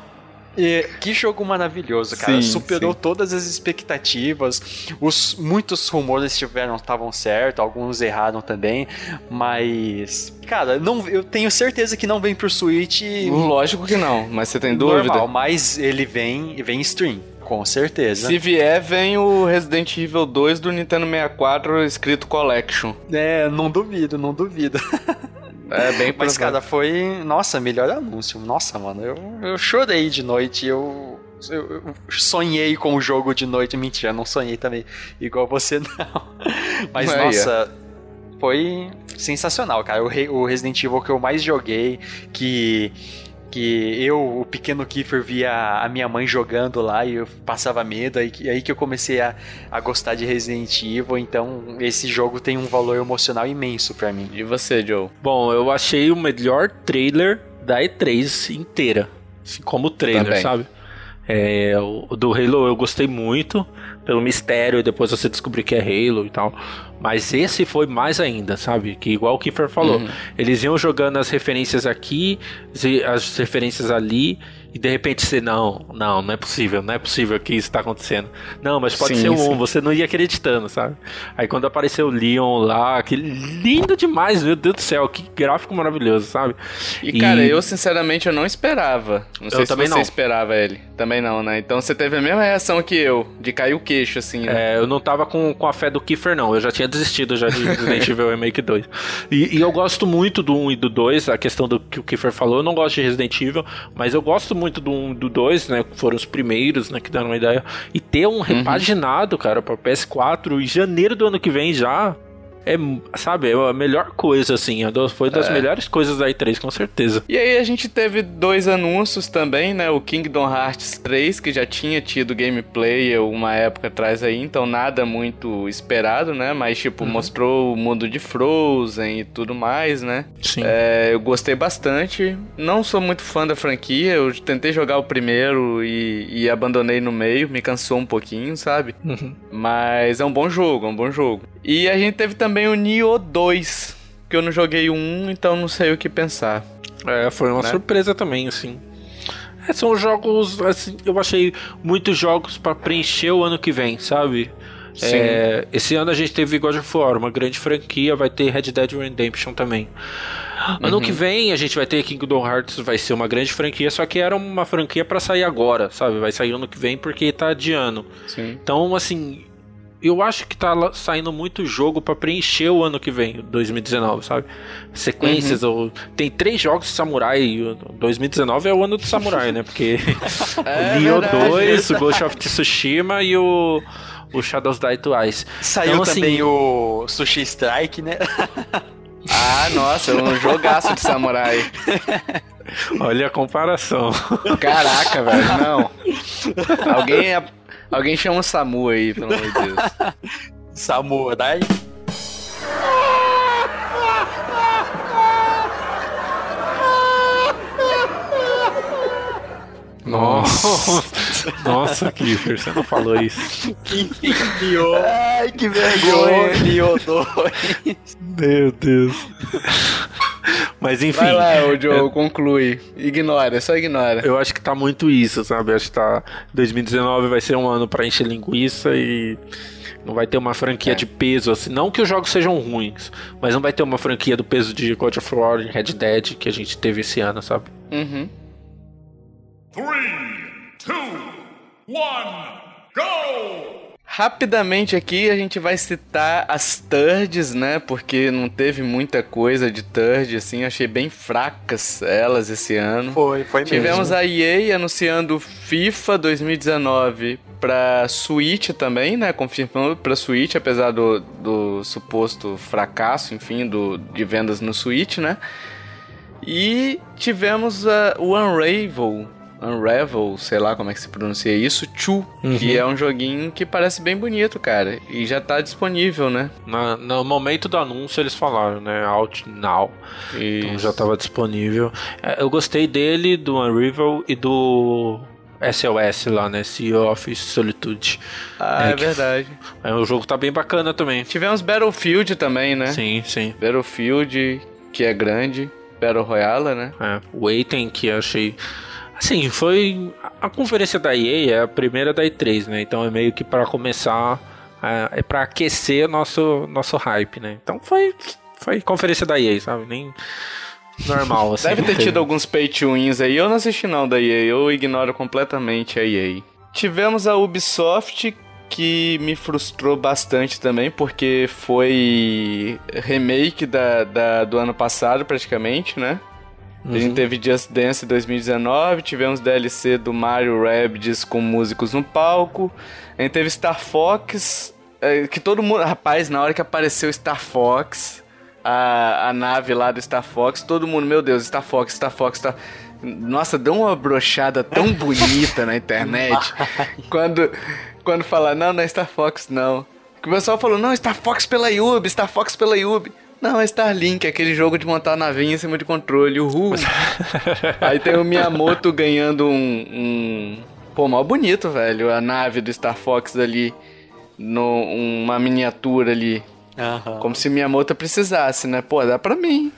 e que jogo maravilhoso, cara. Sim, Superou sim. todas as expectativas. Os, muitos rumores tiveram estavam certos, alguns erraram também. Mas, cara, não, eu tenho certeza que não vem pro Switch Lógico que não, mas você tem normal, dúvida? mas ele vem, vem stream, com certeza. Se vier, vem o Resident Evil 2 do Nintendo 64 escrito Collection. É, não duvido, não duvido. É bem Mas, provável. cara, foi. Nossa, melhor anúncio. Nossa, mano, eu, eu chorei de noite. Eu, eu, eu sonhei com o jogo de noite. Mentira, não sonhei também. Igual você, não. Mas, nossa, foi sensacional, cara. O, o Resident Evil que eu mais joguei, que. Que eu, o pequeno Kiefer, via a minha mãe jogando lá e eu passava medo. Aí, que- aí que eu comecei a, a gostar de Resident Evil. Então, esse jogo tem um valor emocional imenso pra mim. E você, Joe? Bom, eu achei o melhor trailer da E3 inteira. Assim, como trailer, Também. sabe? É, o do Halo eu gostei muito, pelo mistério, e depois você descobrir que é Halo e tal. Mas esse foi mais ainda, sabe? Que igual o Kiefer falou, uhum. eles iam jogando as referências aqui, as referências ali, e de repente você, não, não, não é possível, não é possível que isso tá acontecendo. Não, mas pode sim, ser um, você não ia acreditando, sabe? Aí quando apareceu o Leon lá, que lindo demais, meu Deus do céu, que gráfico maravilhoso, sabe? E, e... cara, eu sinceramente eu não esperava. Não sei eu se também você não. esperava ele. Também não, né? Então você teve a mesma reação que eu, de cair o queixo, assim, né? É, eu não tava com, com a fé do Kiefer, não. Eu já tinha desistido já de Resident Evil Remake 2. E, e, eu gosto muito do 1 e do 2, a questão do que o Kiefer falou. Eu não gosto de Resident Evil, mas eu gosto muito do 1 e do 2, né? Que foram os primeiros, né? Que deram uma ideia. E ter um uhum. repaginado, cara, pra PS4 em janeiro do ano que vem já é, sabe, é a melhor coisa, assim. Foi das é. melhores coisas da E3, com certeza. E aí a gente teve dois anúncios também, né? O Kingdom Hearts 3, que já tinha tido gameplay uma época atrás aí, então nada muito esperado, né? Mas, tipo, uhum. mostrou o mundo de Frozen e tudo mais, né? Sim. É, eu gostei bastante. Não sou muito fã da franquia, eu tentei jogar o primeiro e, e abandonei no meio, me cansou um pouquinho, sabe? Uhum. Mas é um bom jogo, é um bom jogo. E a gente teve também o Nioh 2, que eu não joguei o 1, então não sei o que pensar. É, foi uma né? surpresa também, assim. É, são jogos, assim, eu achei muitos jogos para preencher o ano que vem, sabe? É, esse ano a gente teve God of War, uma grande franquia, vai ter Red Dead Redemption também. Ano que uhum. vem a gente vai ter Kingdom Hearts, vai ser uma grande franquia, só que era uma franquia para sair agora, sabe? Vai sair ano que vem porque tá adiando. Sim. Então, assim, eu acho que tá saindo muito jogo para preencher o ano que vem, 2019, sabe? Sequências, uhum. ou tem três jogos de samurai. 2019 é o ano do samurai, né? Porque é, o Nioh 2, o Ghost of Tsushima e o o Shadows Die Twice. Saiu então, assim, também o Sushi Strike, né? ah, nossa, é um jogaço de samurai. Olha a comparação. Caraca, velho, não. Alguém Alguém chama o Samu aí, pelo amor de Deus. Samu, daí? Nossa, nossa, Kiffer, você não falou isso. Que pior. Ai, que vergonha, Nioh 2. Meu Deus. Mas enfim. Vai lá, o Joe, é... conclui. Ignora, só ignora. Eu acho que tá muito isso, sabe? Eu acho que tá. 2019 vai ser um ano pra encher linguiça e. Não vai ter uma franquia é. de peso assim. Não que os jogos sejam ruins, mas não vai ter uma franquia do peso de God of War e Red Dead que a gente teve esse ano, sabe? Uhum. 3, 2, 1, go! Rapidamente aqui a gente vai citar as thirds, né? Porque não teve muita coisa de third, assim, achei bem fracas elas esse ano. Foi, foi mesmo. Tivemos a EA anunciando FIFA 2019 pra Switch também, né? Confirmando pra Switch, apesar do, do suposto fracasso, enfim, do, de vendas no Switch, né? E tivemos a, o Unravel Unravel, sei lá como é que se pronuncia isso, 2, uhum. que é um joguinho que parece bem bonito, cara. E já tá disponível, né? Na, no momento do anúncio eles falaram, né? Out now. Isso. Então já tava disponível. É, eu gostei dele, do Unravel e do SOS lá, né? Sea of Solitude. Ah, é, é verdade. É, o jogo tá bem bacana também. Tivemos Battlefield também, né? Sim, sim. Battlefield, que é grande. Battle Royale, né? É, Waiting, que achei Sim, foi. A conferência da EA é a primeira da E3, né? Então é meio que para começar. É, é para aquecer nosso, nosso hype, né? Então foi. Foi conferência da EA, sabe? Nem. Normal, assim. Deve ter tido alguns pay to wins aí. Eu não assisti não da EA, eu ignoro completamente a EA. Tivemos a Ubisoft, que me frustrou bastante também, porque foi remake da, da, do ano passado, praticamente, né? Uhum. A gente uhum. teve Just Dance 2019, tivemos DLC do Mario Rabbids com músicos no palco. A gente teve Star Fox, é, que todo mundo... Rapaz, na hora que apareceu Star Fox, a, a nave lá do Star Fox, todo mundo, meu Deus, Star Fox, Star Fox, Star... Nossa, deu uma brochada tão bonita na internet. quando, quando fala, não, não é Star Fox, não. O pessoal falou, não, Star Fox pela Yubi, Star Fox pela Yubi. Não, é Starlink, aquele jogo de montar navinha em cima de controle, uhul. Aí tem o Miyamoto ganhando um, um, Pô, mal bonito, velho. A nave do Star Fox ali. No, uma miniatura ali. Aham. Como se Miyamoto precisasse, né? Pô, dá pra mim.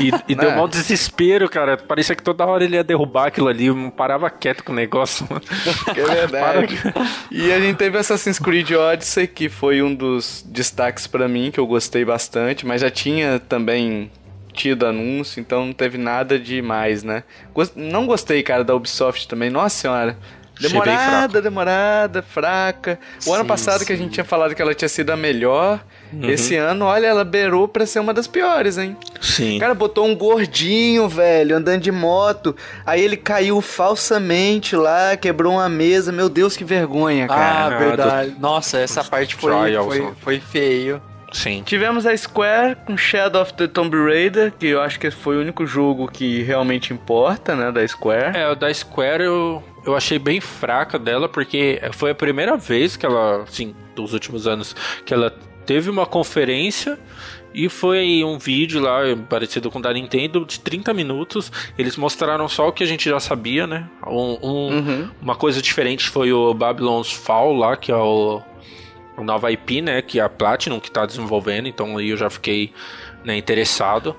E, e deu Né? mal desespero, cara. Parecia que toda hora ele ia derrubar aquilo ali. eu Não parava quieto com o negócio, mano. Que é verdade. e a gente teve Assassin's Creed Odyssey, que foi um dos destaques pra mim, que eu gostei bastante, mas já tinha também tido anúncio, então não teve nada de mais, né? Não gostei, cara, da Ubisoft também. Nossa senhora. Demorada, demorada, fraca. O ano Sim, passado que a sim. gente tinha falado que ela tinha sido a melhor. Uhum. Esse ano, olha, ela beirou pra ser uma das piores, hein? Sim. O cara botou um gordinho, velho, andando de moto. Aí ele caiu falsamente lá, quebrou uma mesa. Meu Deus, que vergonha, Ah, cara. verdade. Nossa, essa parte foi, foi, foi feio. Sim. Tivemos a Square com Shadow of the Tomb Raider, que eu acho que foi o único jogo que realmente importa, né, da Square. É, o da Square eu, eu achei bem fraca dela, porque foi a primeira vez que ela, assim, dos últimos anos, que ela teve uma conferência e foi um vídeo lá, parecido com o da Nintendo, de 30 minutos. Eles mostraram só o que a gente já sabia, né? Um, um- Uhum. Uma coisa diferente foi o Babylon's Fall lá, que é o, a nova IP, né? Que é a Platinum que tá desenvolvendo, então aí eu já fiquei né, interessado.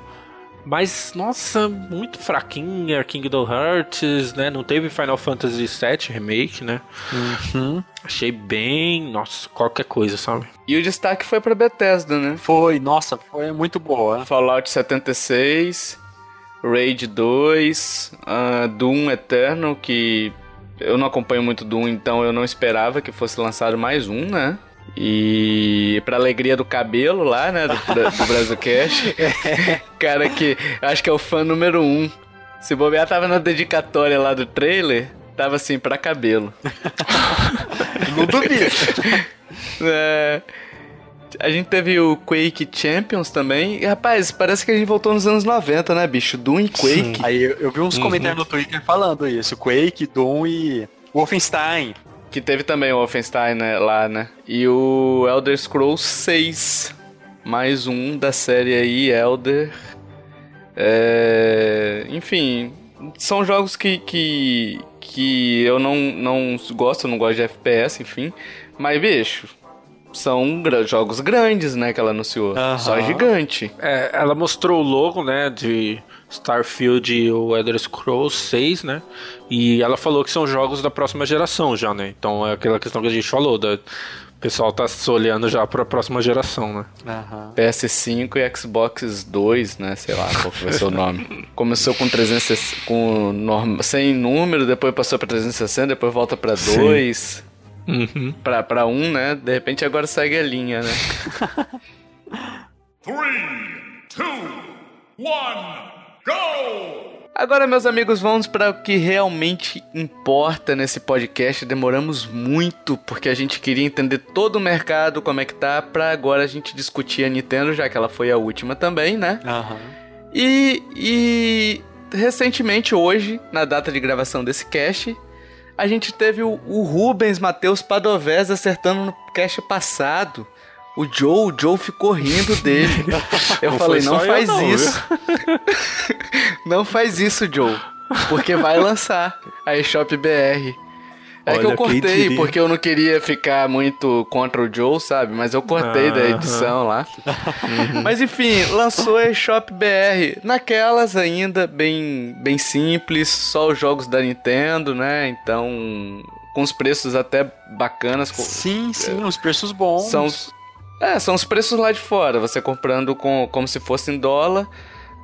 Mas, nossa, muito fraquinha, Kingdom Hearts, né? Não teve Final Fantasy VII Remake, né? Uhum. Achei bem, nossa, qualquer coisa, sabe? E o destaque foi pra Bethesda, né? Foi, nossa, foi muito boa. Fallout 76, Raid 2, ah, Doom Eternal, que eu não acompanho muito Doom, então eu não esperava que fosse lançado mais um, né? E pra alegria do cabelo lá, né, do, do Brasilcast, cara que acho que é o fã número um. Se bobear tava na dedicatória lá do trailer, tava assim, pra cabelo. Não duvido. É, a gente teve o Quake Champions também. E, rapaz, parece que a gente voltou nos anos 90, né, bicho? Doom e Quake. Aí eu, eu vi uns Uhum. comentários no Twitter falando isso. Quake, Doom e Wolfenstein. Que teve também o Wolfenstein né, lá, né? E o Elder Scrolls 6. Mais um da série aí, Elder. É, Enfim, são jogos que, que, que eu não, não gosto, não gosto de FPS, enfim. Mas, bicho, são jogos grandes, né, que ela anunciou. Só gigante. É, ela mostrou o logo, né, de Starfield e o Elder Scrolls 6, né? E ela falou que são jogos da próxima geração já, né? Então é aquela questão que a gente falou, da... o pessoal tá se olhando já pra próxima geração, né? Aham. PS5 e Xbox 2, né? Sei lá qual que vai ser o nome. Começou com 360, com norma, sem número, depois passou pra 360, depois volta pra 2, Uhum. pra, pra 1, né? De repente agora segue a linha, né? Three, two, one, go! Agora, meus amigos, vamos para o que realmente importa nesse podcast. Demoramos muito porque a gente queria entender todo o mercado, como é que tá, pra agora a gente discutir a Nintendo, já que ela foi a última também, né? Aham. E, e recentemente, hoje, na data de gravação desse cast, a gente teve o, o Rubens Matheus Padovez acertando no cast passado. O Joe, o Joe ficou rindo dele. Eu Não falei, não faz não, viu?" isso. não faz isso, Joe. Porque vai lançar a eShop BR. É que eu Olha, cortei, porque eu não queria ficar muito contra o Joe, sabe? Mas eu cortei da edição lá. Mas enfim, lançou a eShop BR. Naquelas ainda, bem, bem simples, só os jogos da Nintendo, né? Então, com os preços até bacanas. Sim, sim, os preços bons. São, é, são os preços lá de fora, você comprando com, como se fosse em dólar.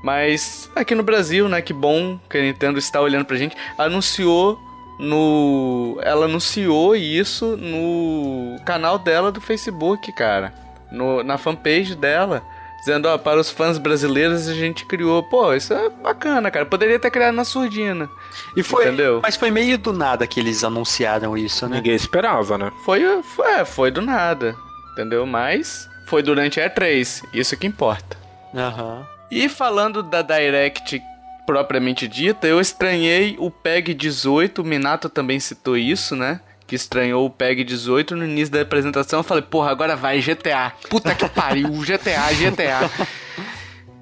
Mas aqui no Brasil, né? Que bom que a Nintendo está olhando pra gente. Anunciou no. Ela anunciou isso no canal dela do Facebook, cara. No, na fanpage dela. Dizendo, ó, para os fãs brasileiros a gente criou. Pô, isso é bacana, cara. Poderia ter criado na surdina. E foi, Entendeu? Mas foi meio do nada que eles anunciaram isso, né? Ninguém esperava, né? Foi, foi, é, foi do nada. Entendeu? Mas foi durante a E3. Isso que importa. Aham. E falando da Direct propriamente dita, eu estranhei o PEG 18, o Minato também citou isso, né? Que estranhou o PEG 18 no início da apresentação. Eu falei, porra, agora vai GTA. Puta que pariu, GTA, GTA.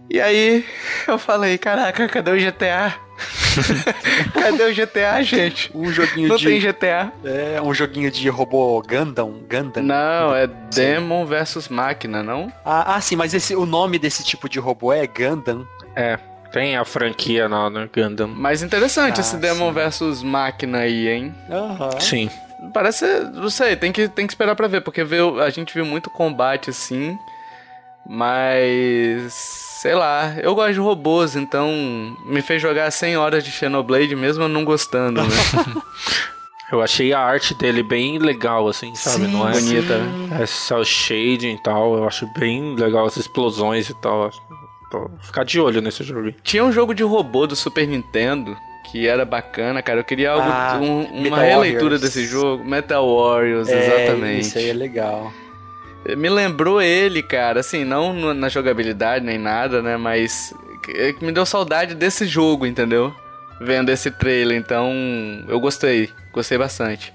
E aí eu falei, caraca, cadê o GTA? Cadê o GTA, gente? Um joguinho Não de. tem GTA. É, um joguinho de robô Gundam. Gundam. Não, é Demon versus Máquina, não? Ah, ah, sim, mas esse, o nome desse tipo de robô é Gundam. É, tem a franquia na né, Gundam. Mas interessante Ah, esse Demon sim. versus Máquina aí, hein? Aham. Sim. Parece, não sei, tem que, tem que esperar pra ver, porque viu, a gente viu muito combate assim, mas sei lá, eu gosto de robôs, então me fez jogar 100 horas de Xenoblade mesmo eu não gostando, né? Eu achei a arte dele bem legal, assim, sabe? Sim, Não é bonita. É cel shading e tal. Eu acho bem legal as explosões e tal. Vou ficar de olho nesse jogo. Tinha um jogo de robô do Super Nintendo que era bacana, cara. Eu queria algo, Ah, um- uma Metal releitura Warriors. desse jogo. Metal Warriors, É, exatamente. Isso aí é legal. Me lembrou ele, cara, assim, não na jogabilidade nem nada, né? Mas que me deu saudade desse jogo, entendeu? Vendo esse trailer, então eu gostei, gostei bastante.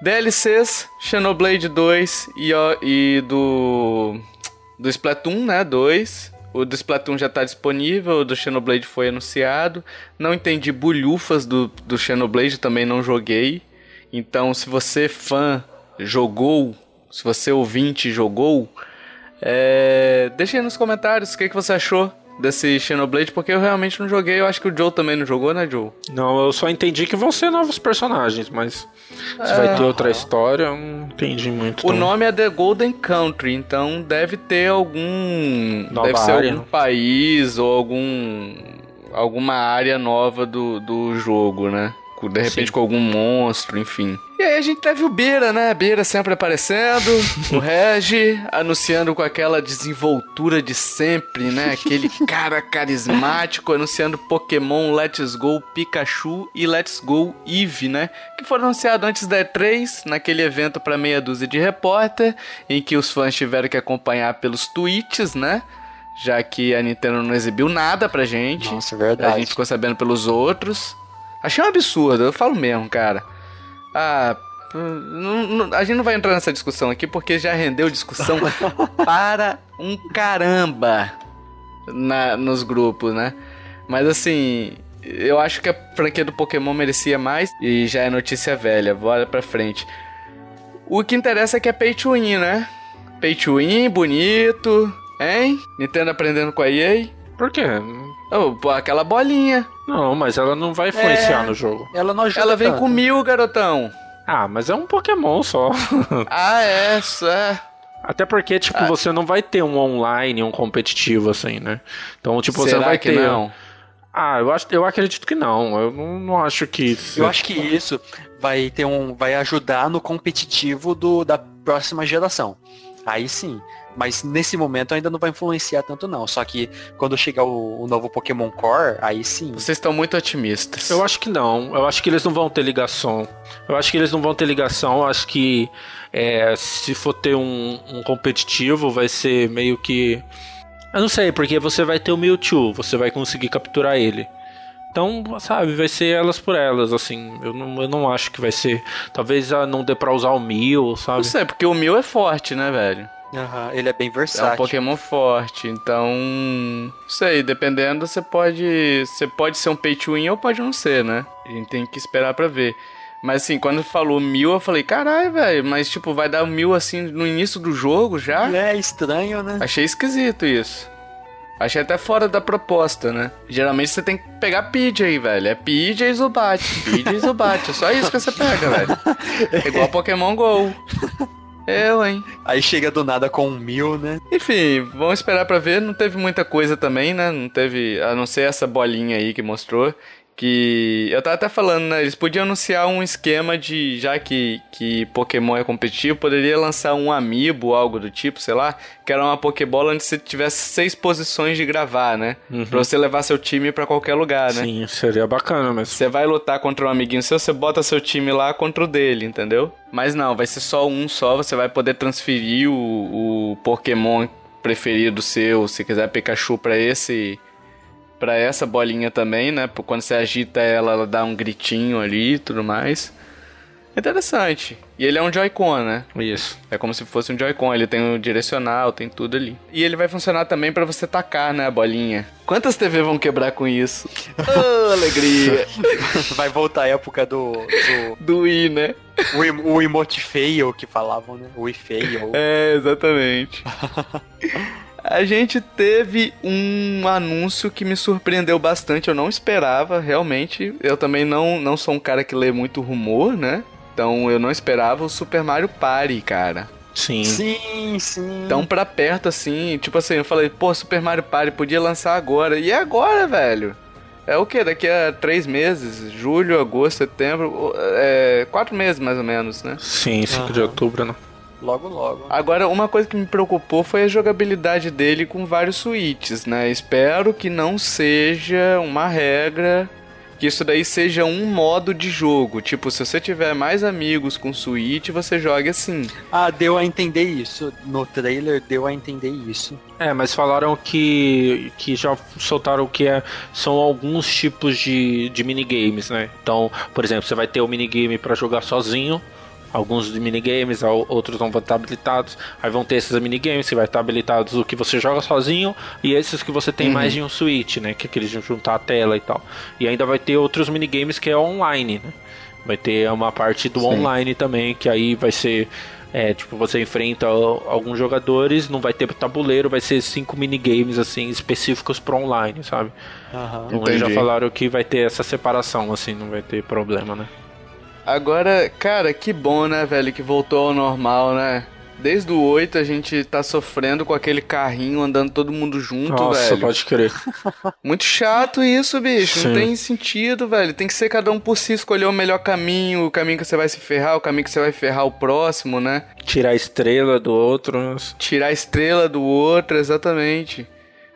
DLCs, Xenoblade 2 e, e do do Splatoon, né, 2. O do Splatoon já tá disponível, o do Xenoblade foi anunciado. Não entendi bulhufas do, do Xenoblade, também não joguei. Então, se você fã jogou, se você ouvinte jogou, é... deixa aí nos comentários o que, que você achou desse Xenoblade, porque eu realmente não joguei. Eu acho que o Joe também não jogou, né, Joe? Não, eu só entendi que vão ser novos personagens, mas se vai ter outra história, eu não entendi muito. O nome é The Golden Country, então deve ter algum. Nova deve ser área, algum né? país ou algum. alguma área nova do, do jogo, né? De repente Sim. com algum monstro, enfim. E aí a gente teve o Beira, né? Beira sempre aparecendo, o Regi anunciando com aquela desenvoltura de sempre, né? Aquele cara carismático anunciando Pokémon Let's Go Pikachu e Let's Go Eevee, né? Que foram anunciados antes da E3, naquele evento para meia dúzia de repórter, em que os fãs tiveram que acompanhar pelos tweets, né? Já que a Nintendo não exibiu nada pra gente. Nossa, é A verdade. gente ficou sabendo pelos outros. Achei um absurdo, eu falo mesmo, cara. Ah, não- não- a gente não vai entrar nessa discussão aqui porque já rendeu discussão para um caramba na- nos grupos, né? Mas assim, eu acho que a franquia do Pokémon merecia mais e já é notícia velha, bora pra frente. O que interessa é que é pay to win, né? Pay to win, bonito, hein? Nintendo aprendendo com a EA. Por quê? Oh, aquela bolinha. Não, mas ela não vai influenciar É. no jogo. Ela não ajuda Ela vem tanto. com mil, garotão. Ah, mas é um Pokémon só. Ah, é, isso é. Até porque, tipo, você não vai ter um online, um competitivo, assim, né? Então, tipo, você Será não vai que ter. não? Ah, eu, acho, eu acredito que não. Eu não, não acho que. Eu acho que isso vai ter um, vai ajudar no competitivo do, da próxima geração. Aí sim. Mas nesse momento ainda não vai influenciar tanto não. Só que quando chegar o, o novo Pokémon Core, aí sim. Vocês estão muito otimistas. Eu acho que não. Eu acho que eles não vão ter ligação. Eu acho que eles não vão ter ligação. Eu acho que é, se for ter um, um competitivo, vai ser meio que. Eu não sei, porque você vai ter o Mewtwo, você vai conseguir capturar ele. Então, sabe, vai ser elas por elas, assim. Eu não, eu não acho que vai ser. Talvez ah, não dê pra usar o Mew, Não sabe? sei, porque o mil é forte, né, velho? Aham, ele é bem É um versátil. Pokémon forte, então. Não sei, dependendo, você pode. Você pode ser um pay to win ou pode não ser, né? A gente tem que esperar pra ver. Mas assim, quando falou mil, eu falei, caralho, velho, mas tipo, vai dar mil assim no início do jogo já? É estranho, né? Achei esquisito isso. Achei até fora da proposta, né? Geralmente você tem que pegar PJ aí, velho. É PJ e Zubat. PJ e Zubat. É só isso que você pega, velho. É igual Pokémon GO. Eu, hein? Aí chega do nada com um mil, né? Enfim, vamos esperar pra ver. Não teve muita coisa também, né? Não teve, a não ser essa bolinha aí que mostrou. Que eu tava até falando, né? Eles podiam anunciar um esquema de, já que, que Pokémon é competitivo, poderia lançar um amiibo, algo do tipo, sei lá, que era uma Pokébola onde você tivesse seis posições de gravar, né? Pra você levar seu time pra qualquer lugar, né? Sim, seria bacana mesmo. Você vai lutar contra um amiguinho seu, você bota seu time lá contra o dele, entendeu? Mas não, vai ser só um só, você vai poder transferir o, o Pokémon preferido seu, se quiser Pikachu pra esse para essa bolinha também, né? Quando você agita ela, ela dá um gritinho ali e tudo mais. Interessante. E ele é um Joy-Con, né? Isso. É como se fosse um Joy-Con, ele tem o direcional, tem tudo ali. E ele vai funcionar também pra você tacar, né, a bolinha. Quantas TV vão quebrar com isso? oh, alegria! Vai voltar a época do. do Do Wii, né? o, o emote fail que falavam, né? O fail. É, exatamente. A gente teve um anúncio que me surpreendeu bastante, eu não esperava, realmente. Eu também não, não sou um cara que lê muito rumor, né? Então eu não esperava o Super Mario Party, cara. Sim. Sim, sim. Tão pra perto assim, tipo assim, eu falei, pô, Super Mario Party podia lançar agora. E é agora, velho. É o que? Daqui a três meses? Julho, agosto, setembro. É, quatro meses mais ou menos, né? Sim, 5 de Aham. outubro, né? Logo, logo. Agora, uma coisa que me preocupou foi a jogabilidade dele com vários switches, né? Espero que não seja uma regra, que isso daí seja um modo de jogo. Tipo, se você tiver mais amigos com Switch, você joga assim. Ah, deu a entender isso. No trailer deu a entender isso. É, mas falaram que, que já soltaram que é, são alguns tipos de, de minigames, né? Então, por exemplo, você vai ter o minigame pra jogar sozinho, alguns de minigames, outros não vão estar habilitados. Aí vão ter esses minigames que vai estar habilitados o que você joga sozinho e esses que você tem mais de um Switch, né? Que é aqueles de juntar a tela e tal. E ainda vai ter outros minigames que é online, né? Vai ter uma parte do Sim. online também, que aí vai ser. É, tipo, você enfrenta alguns jogadores, não vai ter tabuleiro, vai ser cinco minigames, assim, específicos pro online, sabe? Aham. Então eles já falaram que vai ter essa separação, assim, não vai ter problema, né? Agora, cara, que bom, né, velho, que voltou ao normal, né? Desde o 8 a gente tá sofrendo com aquele carrinho andando todo mundo junto, Nossa, velho. pode crer. Muito chato isso, bicho. Não Sim. tem sentido, velho. Tem que ser cada um por si, escolher o melhor caminho, o caminho que você vai se ferrar, o caminho que você vai ferrar o próximo, né? Tirar a estrela do outro. Tirar a estrela do outro, exatamente.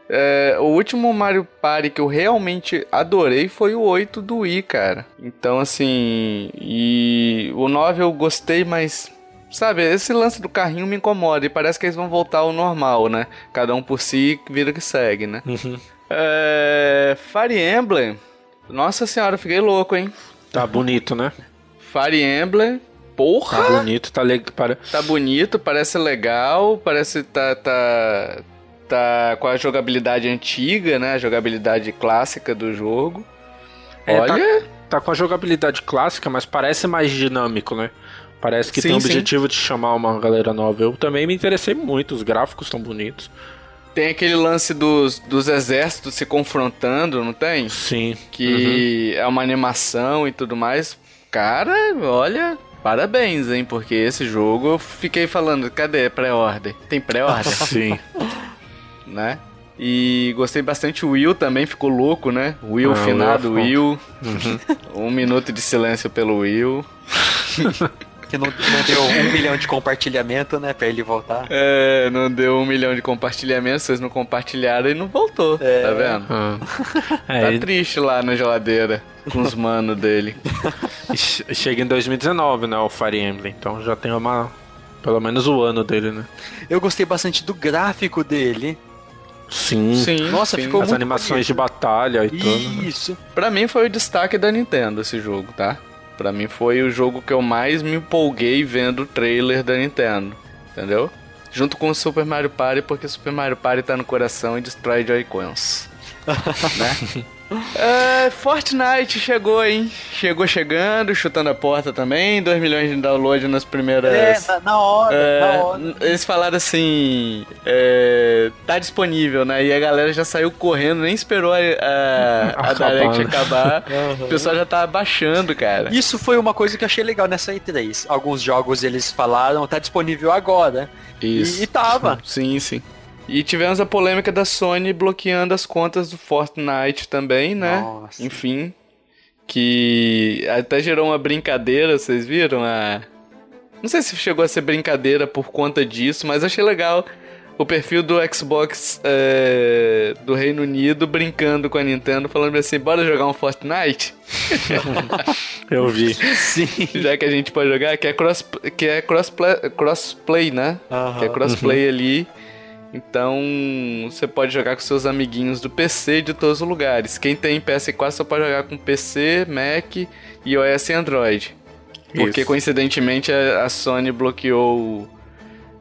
É, o último Mario Party que eu realmente adorei foi o 8 do Wii, cara. Então, assim. E o 9 eu gostei, mas. Sabe, esse lance do carrinho me incomoda. E parece que eles vão voltar ao normal, né? Cada um por si, vida que segue, né? Uhum. É, Fire Emblem. Nossa senhora, eu fiquei louco, hein? Tá bonito, né? Fire Emblem. Porra! Tá bonito, tá legal. Para... Tá bonito, parece legal, parece tá, tá, tá com a jogabilidade antiga, né? A jogabilidade clássica do jogo. É, Olha, Tá com a jogabilidade clássica, mas parece mais dinâmico, né? Parece que Sim, tem o sim. objetivo de chamar uma galera nova. Eu também me interessei muito, os gráficos estão bonitos. tem aquele lance dos, dos exércitos se confrontando, não tem? Sim. Que é uma animação e tudo mais. Cara, olha, parabéns, hein? Porque esse jogo eu fiquei falando, cadê pré-order? Tem pré-order? Sim. né? E gostei bastante o Will também, ficou louco, né? Will Ah, Will finado, ficou- Will. um minuto de silêncio pelo Will. Que não, não deu um milhão de compartilhamento, né? Pra ele voltar. É, não deu um milhão de compartilhamentos, vocês não compartilharam e não voltou, tá vendo? Ah. É, Tá ele- triste lá na geladeira com os manos dele. che- chega em 2019, né? O Fire Emblem. Então já tem uma. Pelo menos o ano dele, né? Eu gostei bastante do gráfico dele. Sim. Sim, Nossa, sim. ficou As muito animações de bonito. batalha e tudo. Isso. Pra mim foi o destaque da Nintendo esse jogo, tá? Pra mim foi o jogo que eu mais me empolguei vendo o trailer da Nintendo, entendeu? Junto com o Super Mario Party, porque Super Mario Party tá no coração e destrói Joy-Cons. né? É, Fortnite chegou, hein? Chegou chegando, chutando a porta também. 2 milhões de download nas primeiras. É, na, na hora, É, na hora. eles falaram assim, é, tá disponível, né? E a galera já saiu correndo, nem esperou a, a, a Acabar, Direct né? acabar. O pessoal já tá baixando, cara. Isso foi uma coisa que eu achei legal nessa E3. Alguns jogos eles falaram, tá disponível agora. Isso. E, e tava. Sim, sim. E tivemos a polêmica da Sony bloqueando as contas do Fortnite também, né? Nossa. Enfim. Que até gerou uma brincadeira, vocês viram? A... Não sei se chegou a ser brincadeira por conta disso, mas achei legal o perfil do Xbox é, do Reino Unido brincando com a Nintendo, falando assim: bora jogar um Fortnite? Eu vi. Sim. Já que a gente pode jogar, que é, cross, que é crossplay, crossplay né? Aham. Que é crossplay ali. Então você pode jogar com seus amiguinhos do PC de todos os lugares. Quem tem PS4 só pode jogar com PC, Mac, iOS e Android. Porque Isso. coincidentemente a, Sony bloqueou o,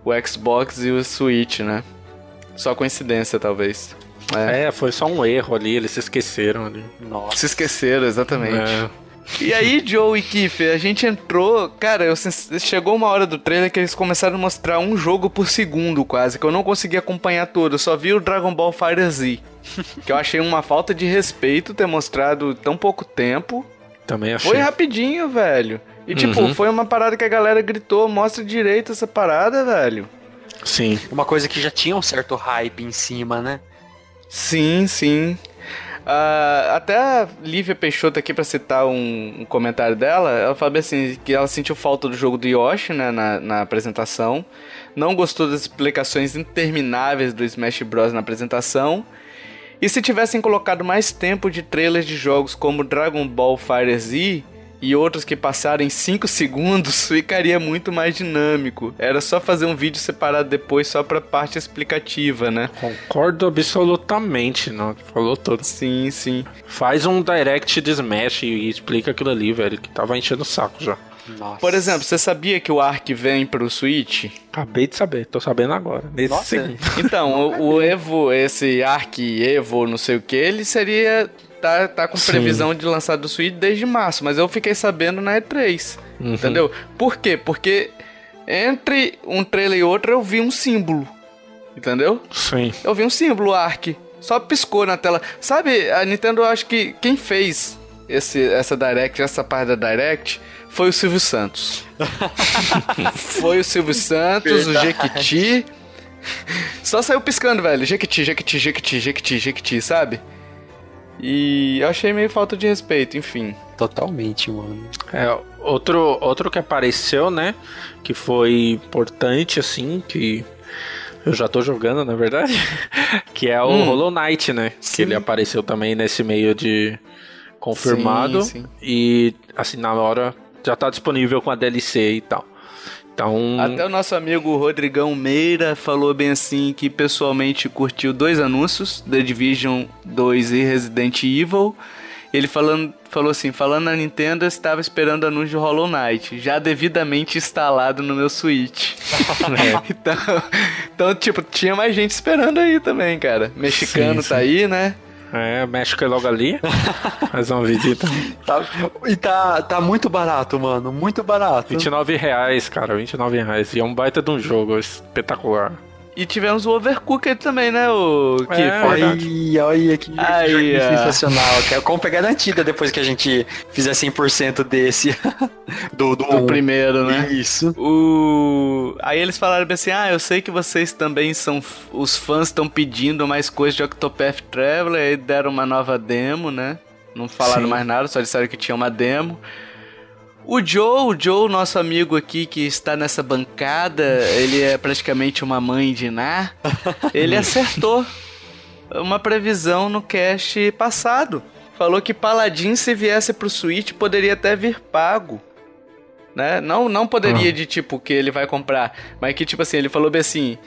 o Xbox e o Switch, né? Só coincidência, talvez. É. É, foi só um erro ali, eles se esqueceram ali. Nossa. Se esqueceram, exatamente. É. E aí, Joe e Kiffer, a gente entrou. Cara, eu, chegou uma hora do trailer que eles começaram a mostrar um jogo por segundo, quase, que eu não consegui acompanhar todo. Eu só vi o Dragon Ball Fighter Z. que eu achei uma falta de respeito ter mostrado tão pouco tempo. Também achei. Foi rapidinho, velho. E tipo, Uhum. foi uma parada que a galera gritou: mostra direito essa parada, velho. Sim. Uma coisa que já tinha um certo hype em cima, né? Sim, sim. Ah, até a Lívia Peixoto aqui pra citar um, um comentário dela, ela falou assim que ela sentiu falta do jogo do Yoshi né, na, na apresentação, não gostou das explicações intermináveis do Smash Bros na apresentação. E se tivessem colocado mais tempo de trailers de jogos como Dragon Ball Fighter Z e outros que passaram em 5 segundos, ficaria muito mais dinâmico. Era só fazer um vídeo separado depois só pra parte explicativa, né? Concordo absolutamente, não. Falou tudo. Sim, sim. Faz um direct de Smash e explica aquilo ali, velho, que tava enchendo o saco já. Nossa. Por exemplo, você sabia que o Ark vem pro Switch? Acabei de saber, tô sabendo agora. Nesse Nossa. segundo. Então, o, o Evo, esse Ark Evo, não sei o que, ele seria. Tá, tá com Sim. previsão de lançar do Switch desde março, mas eu fiquei sabendo na E3. Uhum. Entendeu? Por quê? Porque entre um trailer e outro eu vi um símbolo. Entendeu? Sim. Eu vi um símbolo Ark. Só piscou na tela. Sabe, a Nintendo, eu acho que quem fez esse, essa Direct, essa parte da Direct, foi o Silvio Santos. foi o Silvio Santos, o Jequiti. Só saiu piscando, velho. Jequiti, Jequiti, Jequiti, Jequiti, Jequiti, sabe? E eu achei meio falta de respeito, enfim. Totalmente, mano. É, outro, outro que apareceu, né? Que foi importante, assim, que eu já tô jogando, na verdade. que é o Hum. Hollow Knight, né? Sim. Que ele apareceu também nesse meio de confirmado. Sim, sim. E, assim, na hora já tá disponível com a DLC e tal. Então. Até o nosso amigo Rodrigão Meira falou bem assim que pessoalmente curtiu dois anúncios, The Division 2 e Resident Evil. Ele falando, falou assim, falando na Nintendo, eu estava esperando o anúncio de Hollow Knight, já devidamente instalado no meu Switch. então, então, tipo, tinha mais gente esperando aí também, cara. Mexicano Sim, tá sim. aí, né? É, México é logo ali. Faz uma visita. Tá, e tá, tá muito barato, mano. Muito barato. 29 reais, cara. 29 reais. E é um baita de um jogo espetacular. E tivemos o Overcooked também, né, o É, Kiffer? verdade. Olha, que ó. sensacional. cara. Compra garantida depois que a gente fizer 100% desse. do, do, O primeiro, né? Isso. O... Aí eles falaram assim: Ah, eu sei que vocês também são. f- Os fãs estão pedindo mais coisas de Octopath Traveler. Aí deram uma nova demo, né? Não falaram Sim. mais nada, só disseram que tinha uma demo. O Joe, o Joe, nosso amigo aqui que está nessa bancada, ele é praticamente uma mãe de Ná. Ele acertou uma previsão no cast passado. Falou que Paladin, se viesse pro Switch, poderia até vir pago né? Não, não poderia de tipo que ele vai comprar, mas que tipo assim, ele falou bem assim,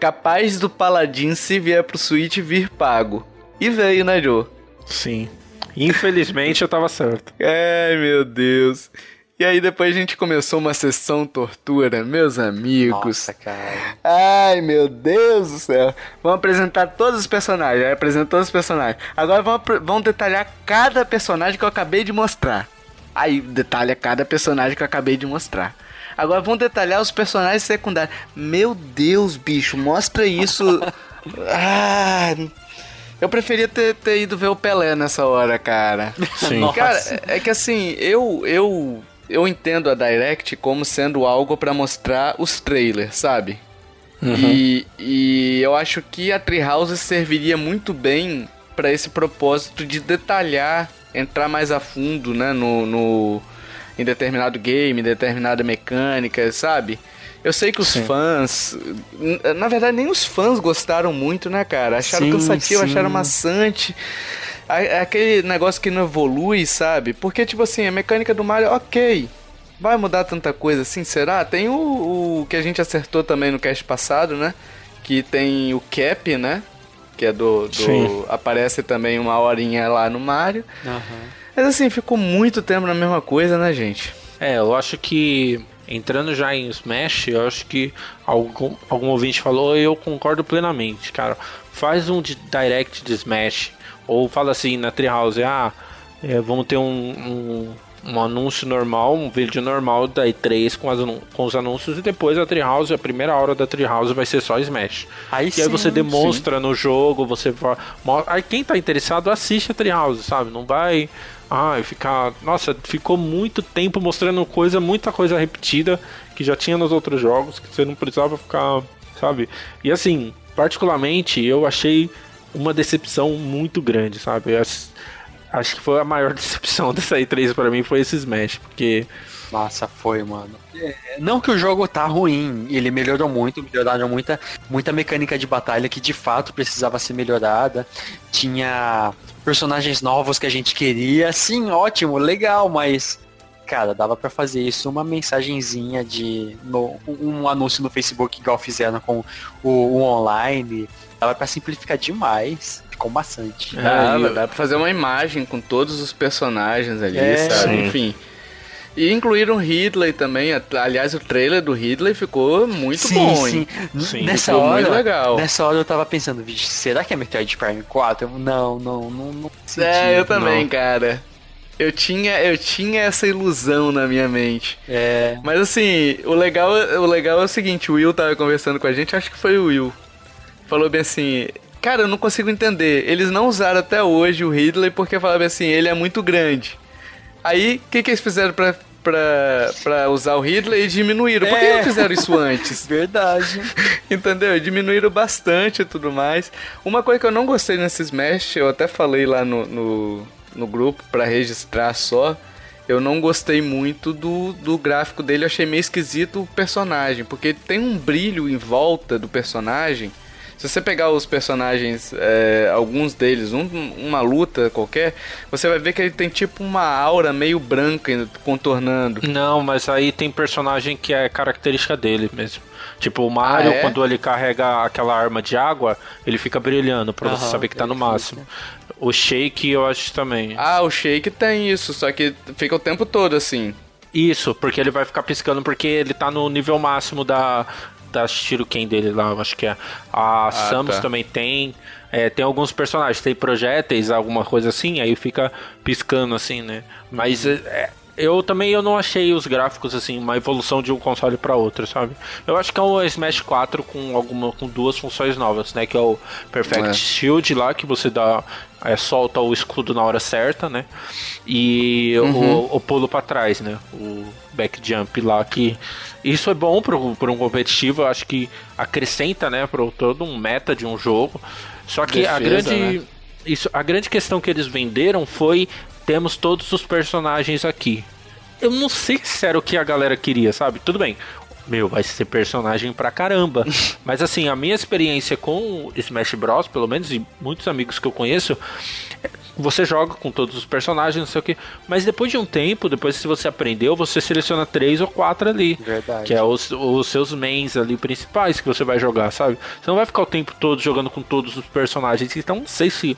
capaz do Paladin se vier pro Switch vir pago. E veio, né, Joe? Sim. Infelizmente eu tava certo. Ai, meu Deus. E aí depois a gente começou uma sessão tortura, meus amigos. Nossa, cara. Ai, meu Deus do céu. Vamos apresentar todos os personagens. Aí apresentou todos os personagens. Agora vamos, vamos detalhar cada personagem que eu acabei de mostrar. Aí detalha cada personagem que eu acabei de mostrar. Agora vamos detalhar os personagens secundários. Meu Deus, bicho, mostra isso. ah, eu preferia ter, ter ido ver o Pelé nessa hora, cara. Sim. Cara, é é que assim, eu eu eu entendo a Direct como sendo algo pra mostrar os trailers, sabe? E, e eu acho que a Treehouse serviria muito bem pra esse propósito de detalhar, entrar mais a fundo, né, no, no em determinado game, em determinada mecânica, sabe? Eu sei que os Sim. fãs, na verdade nem os fãs gostaram muito, né, cara? Acharam Sim, cansativo, sim. acharam maçante. É aquele negócio que não evolui, sabe? Porque, tipo assim, a mecânica do Mario, ok. Vai mudar tanta coisa assim, será? Tem o, o que a gente acertou também no cast passado, né? Que tem o Cap, né? Que é do. do Sim. aparece também uma horinha lá no Mario. Mas assim, ficou muito tempo na mesma coisa, né, gente? É, eu acho que entrando já em Smash, eu acho que algum, algum ouvinte falou e eu concordo plenamente, cara. Faz um de direct de Smash, ou fala assim na Treehouse, ah, é, vamos ter um, um, um, anúncio normal, um vídeo normal da E3 com, as, com os anúncios e depois a Treehouse, a primeira hora da Treehouse vai ser só Smash. Aí e sim, aí você demonstra sim. no jogo, você. Aí quem tá interessado assiste a Treehouse, sabe? Não vai ah, ficar. Nossa, ficou muito tempo mostrando coisa, muita coisa repetida que já tinha nos outros jogos, que você não precisava ficar, sabe? E assim, particularmente, eu achei uma decepção muito grande, sabe? Acho que foi a maior decepção dessa E3 para mim foi esse Smash, porque. Nossa, foi, mano. É, não que o jogo tá ruim, ele melhorou muito, melhoraram muita, muita mecânica de batalha que de fato precisava ser melhorada. Tinha personagens novos que a gente queria. Sim, ótimo, legal, mas cara, dava para fazer isso uma mensagenzinha de no, um anúncio no Facebook igual fizeram com o, o online. Dava para simplificar demais. Ficou bastante. Ah, é, dá pra fazer uma imagem com todos os personagens ali, é, sabe? Sim. Enfim. E incluíram Ridley também. Aliás, o trailer do Ridley ficou muito sim, bom, sim. sim. Nessa ficou hora, muito legal. Nessa hora eu tava pensando, será que é Metroid Prime 4? Eu, não, não, não, não senti, É, eu também, não. cara. Eu tinha, eu tinha essa ilusão na minha mente. É. Mas assim, o legal, o legal é o seguinte, o Will tava conversando com a gente, acho que foi o Will. Falou bem assim, cara, eu não consigo entender. Eles não usaram até hoje o Ridley porque falavam assim, ele é muito grande. Aí, o que, que eles fizeram pra, pra, pra usar o Ridley e diminuíram? Por que É. não fizeram isso antes? Verdade. Entendeu? Diminuíram bastante e tudo mais. Uma coisa que eu não gostei nesse Smash, eu até falei lá no, no, no grupo pra registrar só. Eu não gostei muito do, do gráfico dele, eu achei meio esquisito o personagem, porque tem um brilho em volta do personagem. Se você pegar os personagens, é, alguns deles, um, uma luta qualquer, você vai ver que ele tem tipo uma aura meio branca contornando. Não, mas aí tem personagem que é característica dele mesmo. Tipo, o Mario, Ah, é? quando ele carrega aquela arma de água, ele fica brilhando pra você saber que tá no máximo. O Shake eu acho também. Ah, o Shake tem isso, só que fica o tempo todo assim. Isso, porque ele vai ficar piscando porque ele tá no nível máximo da, da Shuriken dele lá, acho que é. A Samus tá. também tem. É, tem alguns personagens, tem projéteis, alguma coisa assim, aí fica piscando assim, né? Mas é, eu também eu não achei os gráficos assim, uma evolução de um console para outro, sabe? Eu acho que é um Smash 4 com alguma com duas funções novas, né? Que é o Perfect É. Shield lá, que você dá. é, solta o escudo na hora certa, né? E Uhum. o, o pulo para trás, né? O back jump lá que isso é bom para um competitivo, eu acho que acrescenta, né, para todo um meta de um jogo. Só que a Defesa, grande né? isso, a grande questão que eles venderam foi temos todos os personagens aqui. Eu não sei se era o que a galera queria, sabe? Tudo bem. Meu, vai ser personagem pra caramba. Mas assim, a minha experiência com Smash Bros, pelo menos, e muitos amigos que eu conheço, você joga com todos os personagens, não sei o que. Mas depois de um tempo, depois se você aprendeu, você seleciona três ou quatro ali. Verdade. Que é os, os seus mains ali principais que você vai jogar, sabe? Você não vai ficar o tempo todo jogando com todos os personagens. Então não sei se.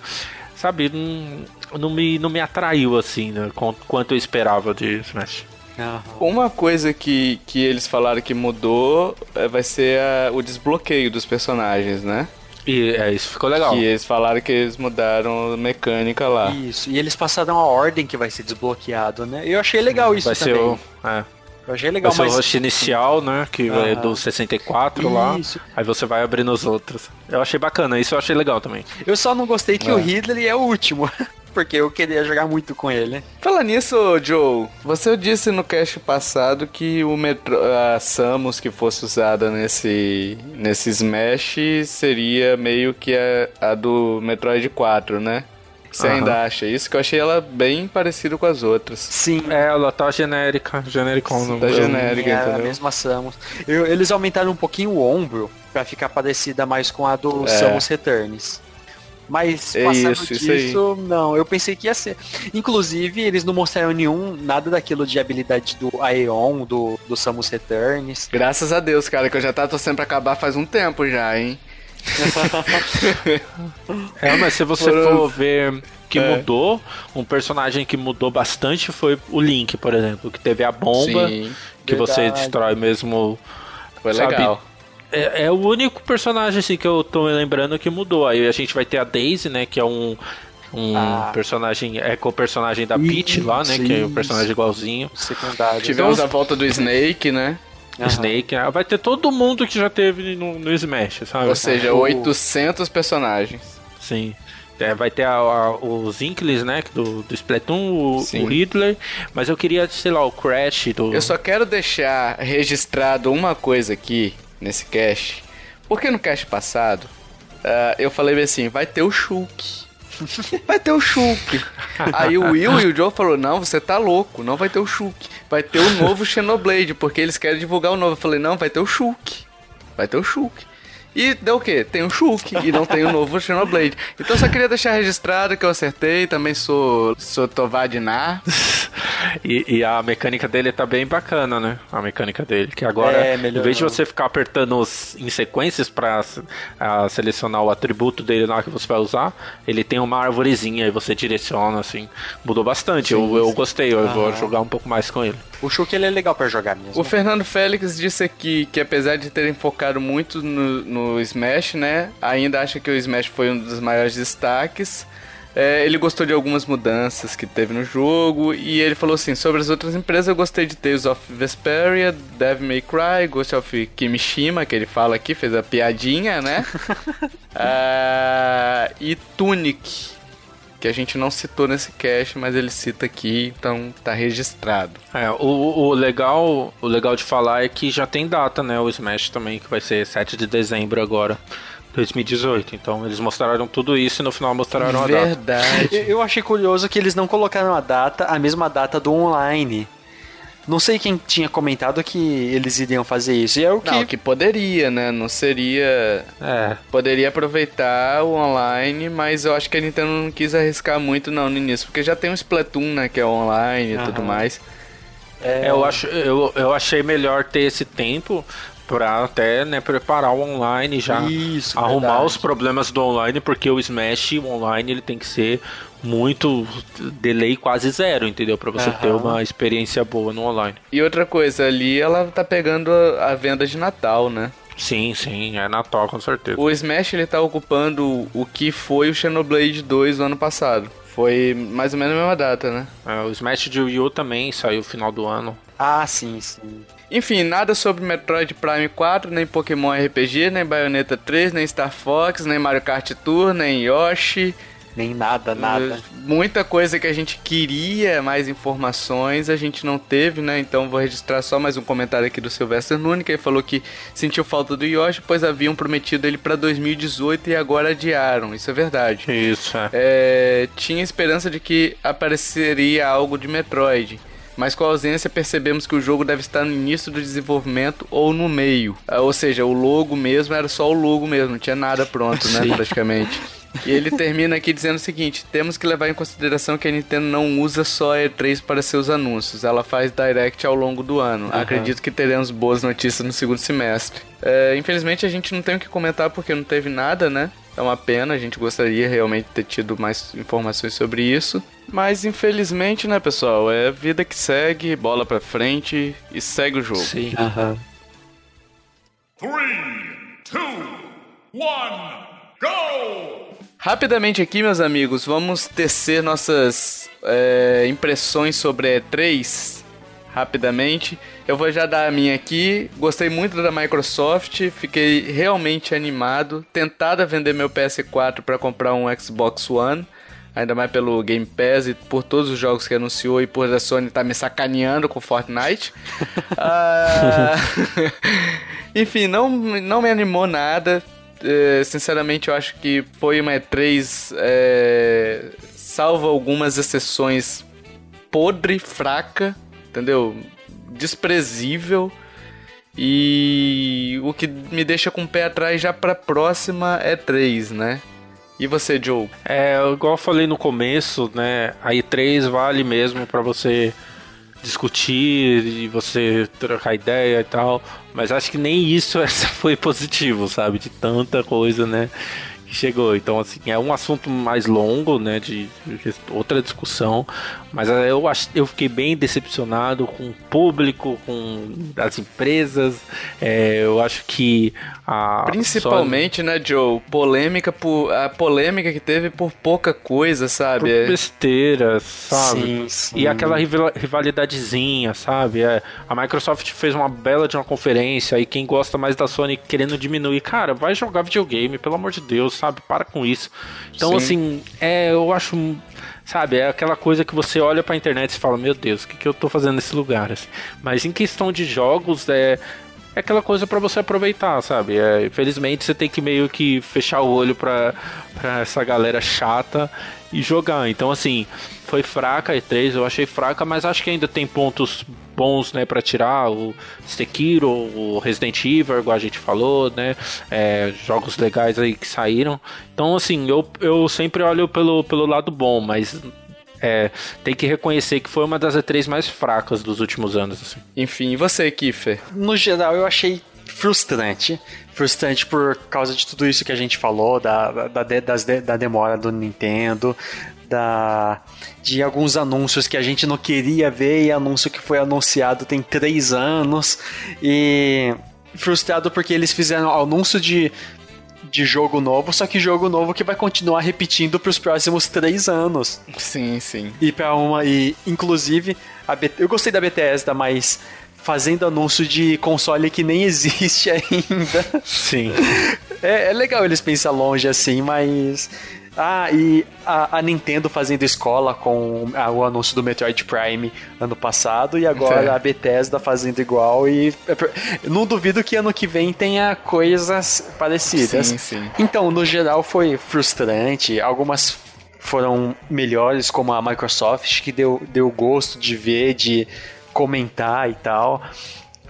Sabe, não, não, me, não me atraiu assim, né? com- Quanto eu esperava de Smash. Aham. Uma coisa que, que eles falaram que mudou é, vai ser a- o desbloqueio dos personagens, né? E é, isso ficou legal. Que eles falaram que eles mudaram a mecânica lá. Isso, e eles passaram a ordem que vai ser desbloqueado, né? Eu achei legal isso vai também. ser o. É, Eu achei legal, vai ser mas o rush inicial, né? Que é Aham. do 64 lá. Isso. Aí você vai abrindo os outros. Eu achei bacana, isso eu achei legal também. eu só não gostei que É. o Ridley é o último. Porque eu queria jogar muito com ele. Fala nisso, Joe, você disse no cast passado que o Metro, a Samus que fosse usada nesse, nesse Smash seria meio que a, a do Metroid 4, né? Você ainda acha isso? Que eu achei ela bem parecida com as outras. Sim. É, ela tá genérica, genérica. não- tá genérica. é a entendeu? mesma Samus. Eu- eles aumentaram um pouquinho o ombro pra ficar parecida mais com a do É. Samus Returns. Mas É passando isso, isso aí. disso, não, eu pensei que ia ser. Inclusive, eles não mostraram nenhum, nada daquilo de habilidade do Aeon, do, do Samus Returns. Graças a Deus, cara, que eu já tava torcendo pra acabar faz um tempo já, hein? É, mas se você Foram- for ver que É. mudou, um personagem que mudou bastante foi o Link, por exemplo, que teve a bomba, Sim, que você verdade. destrói mesmo. foi Sabe, legal. É, é o único personagem assim que eu tô me lembrando que mudou. Aí a gente vai ter a Daisy, né, que é um um Ah. personagem, é com o personagem da Peach lá, né, que é o isso. personagem igualzinho. Secundário. Tivemos a volta do Snake, né? Aham. Snake, vai ter todo mundo que já teve no, no Smash, sabe? Ou seja, o- 800 personagens. Sim. É, vai ter a- a- os Inklings, né? Do, do Splatoon, o, Sim. o Hitler. Mas eu queria, sei lá, o Crash do. Eu só quero deixar registrado uma coisa aqui nesse cast. Porque no cast passado, ah, eu falei assim, vai ter o Shulk. Vai ter o Shulk. Aí o Will e o Joe falou, não, você tá louco, não vai ter o Shulk. Vai ter o novo Xenoblade, porque eles querem divulgar o novo. Eu falei, não, vai ter o Shulk. Vai ter o Shulk. E deu o quê? Tem o Shulk e não tem o novo Xenoblade. Então só queria deixar registrado que eu acertei, também sou, sou Tovadinar. E, e a mecânica dele tá bem bacana, né? A mecânica dele. Que agora, É, em vez de você ficar apertando os, em sequências pra ah, selecionar o atributo dele lá que você vai usar, ele tem uma arvorezinha e você direciona, assim. Mudou bastante. eu, eu gostei, eu vou jogar um pouco mais com ele. O Shulk ele é legal pra jogar mesmo. O Fernando Félix disse aqui que apesar de terem focado muito no, no Smash, né, ainda acha que o Smash foi um dos maiores destaques. É, ele gostou de algumas mudanças que teve no jogo e ele falou assim, sobre as outras empresas eu gostei de Tales of Vesperia, Devil May Cry, Ghost of Kimishima, que ele fala aqui, fez a piadinha, né? Ah, e Tunic, que a gente não citou nesse cast, mas ele cita aqui, então tá registrado. É, o, o legal, o legal de falar é que já tem data, né? O Smash também, que vai ser 7 de dezembro agora, 2018. Então eles mostraram tudo isso e no final mostraram a data. Verdade. Eu- achei curioso que eles não colocaram a data, a mesma data do online. Não sei quem tinha comentado que eles iriam fazer isso. E é o que. Não, que poderia, né? Não seria. É, Poderia aproveitar o online, mas eu acho que a Nintendo não quis arriscar muito não no início, porque já tem o Splatoon, né? Que é online e tudo mais. É, eu, acho, eu, eu achei melhor ter esse tempo pra até né, preparar o online já Isso, arrumar verdade. os problemas do online porque o Smash o online ele tem que ser muito delay quase zero entendeu Pra você Aham. ter uma experiência boa no online E outra coisa, ali ela tá pegando a, a venda de Natal, né? sim sim é Natal com certeza O Smash ele tá ocupando o que foi o Xenoblade 2 no ano passado. Foi mais ou menos a mesma data, né? É, o Smash de Wii U também saiu no final do ano Ah, sim, sim. Enfim, nada sobre Metroid Prime 4, nem Pokémon RPG, nem Bayonetta 3, nem Star Fox, nem Mario Kart Tour, nem Yoshi. Nem nada, nada. Muita coisa que a gente queria, mais informações, a gente não teve, né? Então vou registrar só mais um comentário aqui do Sylvester Nunes, que ele falou que sentiu falta do Yoshi, pois haviam prometido ele pra 2018 e agora adiaram. Isso é verdade. isso é. É, tinha esperança de que apareceria algo de Metroid. Mas com a ausência percebemos que o jogo deve estar no início do desenvolvimento ou no meio. Ah, Ou seja, o logo mesmo era só o logo mesmo, não tinha nada pronto, né, praticamente. E ele termina aqui dizendo o seguinte: temos que levar em consideração que a Nintendo não usa só a E3 para seus anúncios, ela faz direct ao longo do ano. Acredito que teremos boas notícias no segundo semestre. É, infelizmente a gente não tem o que comentar porque não teve nada, né? É uma pena, a gente gostaria realmente de ter tido mais informações sobre isso. Mas infelizmente, né, pessoal? É vida que segue, bola pra frente e segue o jogo. Sim. Aham. Three, two, one, go! Rapidamente aqui, meus amigos, vamos tecer nossas é, impressões sobre a E3. Rapidamente. Eu vou já dar a minha aqui. Gostei muito da Microsoft, fiquei realmente animado. Tentado a vender meu PS4 para comprar um Xbox One. Ainda mais pelo Game Pass e por todos os jogos que anunciou e por a Sony estar me sacaneando com Fortnite. Ah, Enfim, não, não me animou nada. É, sinceramente, eu acho que foi uma E3, é, salvo algumas exceções, podre, fraca, entendeu? Desprezível. E o que me deixa com o pé atrás já pra próxima E3, né? E você, Joe? É, igual eu falei no começo, né? A E3 vale mesmo pra você discutir e você trocar ideia e tal. Mas acho que nem isso essa foi positivo, sabe? De tanta coisa, né? Que chegou. Então, assim, é um assunto mais longo, né? De, de outra discussão. Mas é, eu, ach, eu fiquei bem decepcionado com o público, com as empresas. É, eu acho que a. Principalmente, Sony... né, Joe? Polêmica por. A polêmica que teve por pouca coisa, sabe? Por besteira, sabe? Sim, sim. E aquela rivalidadezinha, sabe? É, a Microsoft fez uma bela de uma conferência e quem gosta mais da Sony querendo diminuir. Cara, vai jogar videogame, pelo amor de Deus, sabe? Para com isso. Então, sim. assim, é, eu acho Sabe, é aquela coisa que você olha pra internet e fala, meu Deus, o que, que eu tô fazendo nesse lugar? Assim. Mas em questão de jogos, é, é aquela coisa para você aproveitar, sabe? É, infelizmente você tem que meio que fechar o olho pra, pra essa galera chata e jogar. Então, assim, foi fraca a E3, eu achei fraca, mas acho que ainda tem pontos bons, né, para tirar o Sekiro, o Resident Evil, igual a gente falou, né, é, jogos legais aí que saíram. Então, assim, eu, eu sempre olho pelo, pelo lado bom, mas é, tem que reconhecer que foi uma das E3 mais fracas dos últimos anos. Assim. Enfim, e você, Kiffer? No geral, eu achei frustrante. Frustrante por causa de tudo isso que a gente falou, da, da, das, da demora do Nintendo, da de alguns anúncios que a gente não queria ver e anúncio que foi anunciado tem três anos e frustrado porque eles fizeram anúncio de de jogo novo, só que jogo novo que vai continuar repetindo para os próximos três anos. Sim, sim. E para uma e inclusive a B, eu gostei da Bethesda, mas fazendo anúncio de console que nem existe ainda. Sim. É, é legal eles pensar longe assim, mas ah, e a, a, Nintendo fazendo escola com a, o anúncio do Metroid Prime ano passado e agora é. a Bethesda fazendo igual e não duvido que ano que vem tenha coisas parecidas. Sim, sim. Então, no geral foi frustrante, algumas foram melhores como a Microsoft que deu, deu gosto de ver, de comentar e tal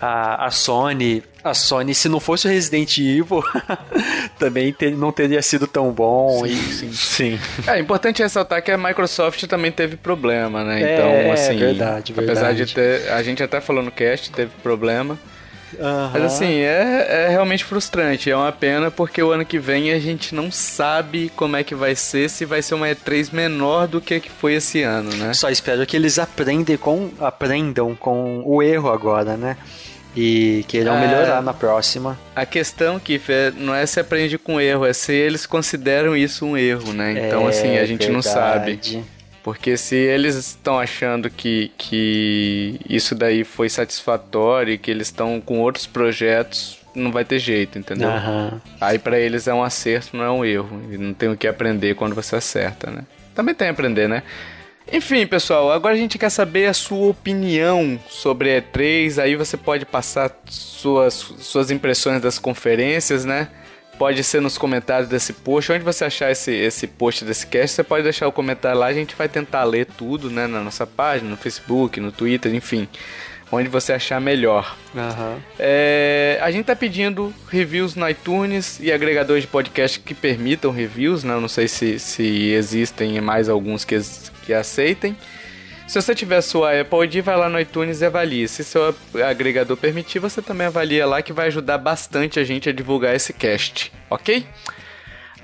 a, a Sony. A Sony, se não fosse o Resident Evil, também ter, não teria sido tão bom. Sim, e, sim. sim. É importante ressaltar que a Microsoft também teve problema, né? Então, é, assim. Verdade, verdade. Apesar de ter. A gente até falou no cast, teve problema. Uhum. Mas assim, é, é realmente frustrante. É uma pena porque o ano que vem a gente não sabe como é que vai ser, se vai ser uma E3 menor do que, que foi esse ano, né? Só espero que eles aprendem com, aprendam com o erro agora, né? E queiram é, melhorar na próxima. A questão, Kiff, é, não é se aprende com erro, é se eles consideram isso um erro, né? Então, é, assim, a gente verdade. não sabe. Porque se eles estão achando que, que isso daí foi satisfatório e que eles estão com outros projetos, não vai ter jeito, entendeu? Uhum. Aí para eles é um acerto, não é um erro. E não tem o que aprender quando você acerta, né? Também tem a aprender, né? Enfim, pessoal, agora a gente quer saber a sua opinião sobre E3. Aí você pode passar suas, suas impressões das conferências, né? Pode ser nos comentários desse post. Onde você achar esse, esse post desse cast, você pode deixar o comentário lá. A gente vai tentar ler tudo, né? Na nossa página, no Facebook, no Twitter, enfim. Onde você achar melhor. Uhum. É, a gente tá pedindo reviews no iTunes e agregadores de podcast que permitam reviews, né? Eu não sei se, se existem mais alguns que, que aceitem. Se você tiver sua Apple ID, vai lá no iTunes e avalie. Se seu agregador permitir, você também avalia lá que vai ajudar bastante a gente a divulgar esse cast, ok?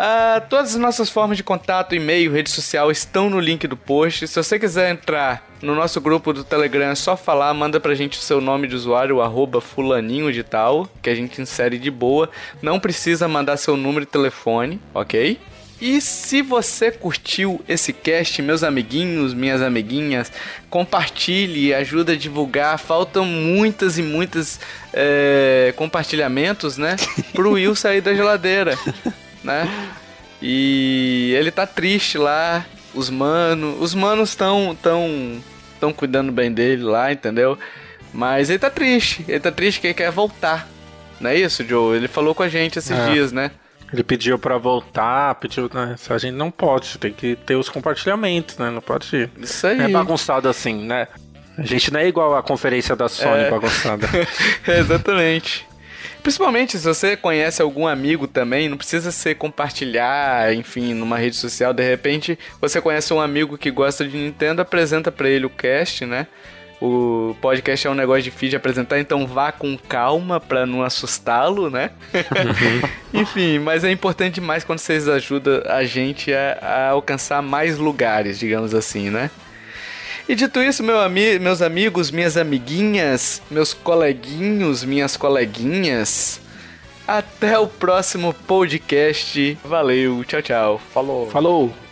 Uh, todas as nossas formas de contato, e-mail, rede social estão no link do post. Se você quiser entrar no nosso grupo do Telegram, é só falar, manda pra gente o seu nome de usuário, arroba fulaninho de tal, que a gente insere de boa. Não precisa mandar seu número de telefone, ok? E se você curtiu esse cast, meus amiguinhos, minhas amiguinhas, compartilhe ajuda a divulgar. Faltam muitas e muitas é, compartilhamentos, né? Pro Will sair da geladeira, né? E ele tá triste lá. Os manos, os manos estão tão, tão cuidando bem dele lá, entendeu? Mas ele tá triste. Ele tá triste que ele quer voltar. Não é isso, Joe? Ele falou com a gente esses é. dias, né? Ele pediu para voltar, pediu, né? A gente não pode, tem que ter os compartilhamentos, né? Não pode. Isso aí. É bagunçado assim, né? A gente não é igual a conferência da Sony é. bagunçada. Exatamente. Principalmente se você conhece algum amigo também, não precisa ser compartilhar, enfim, numa rede social. De repente, você conhece um amigo que gosta de Nintendo, apresenta para ele o cast, né? o podcast é um negócio difícil de apresentar, então vá com calma para não assustá-lo, né? Uhum. Enfim, mas é importante demais quando vocês ajudam a gente a, a alcançar mais lugares, digamos assim, né? E dito isso, meu ami meus amigos, minhas amiguinhas, meus coleguinhos, minhas coleguinhas, até o próximo podcast. Valeu, tchau, tchau. Falou. Falou.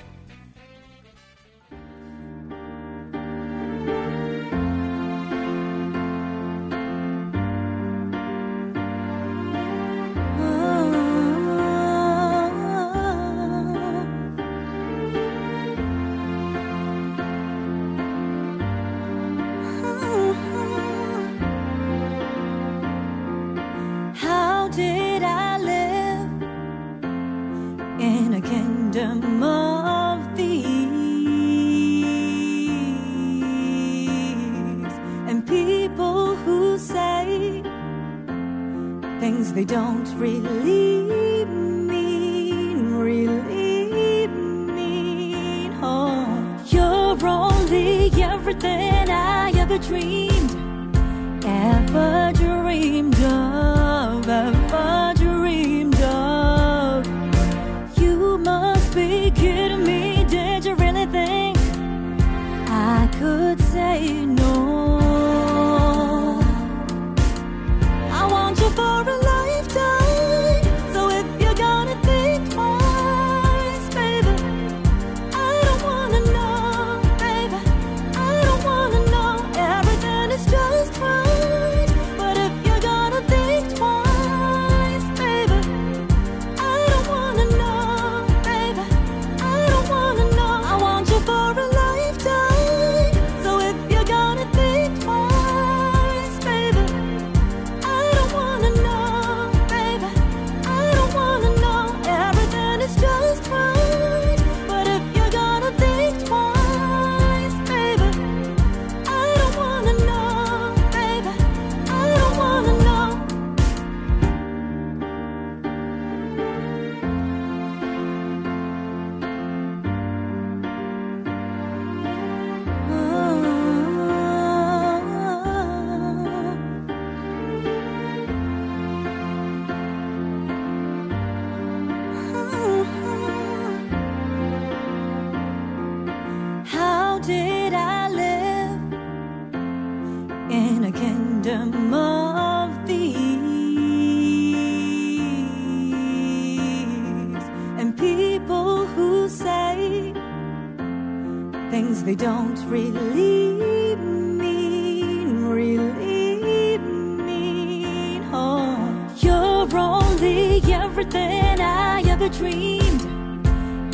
they don't really mean, really mean. Oh, you're only everything I ever dreamed,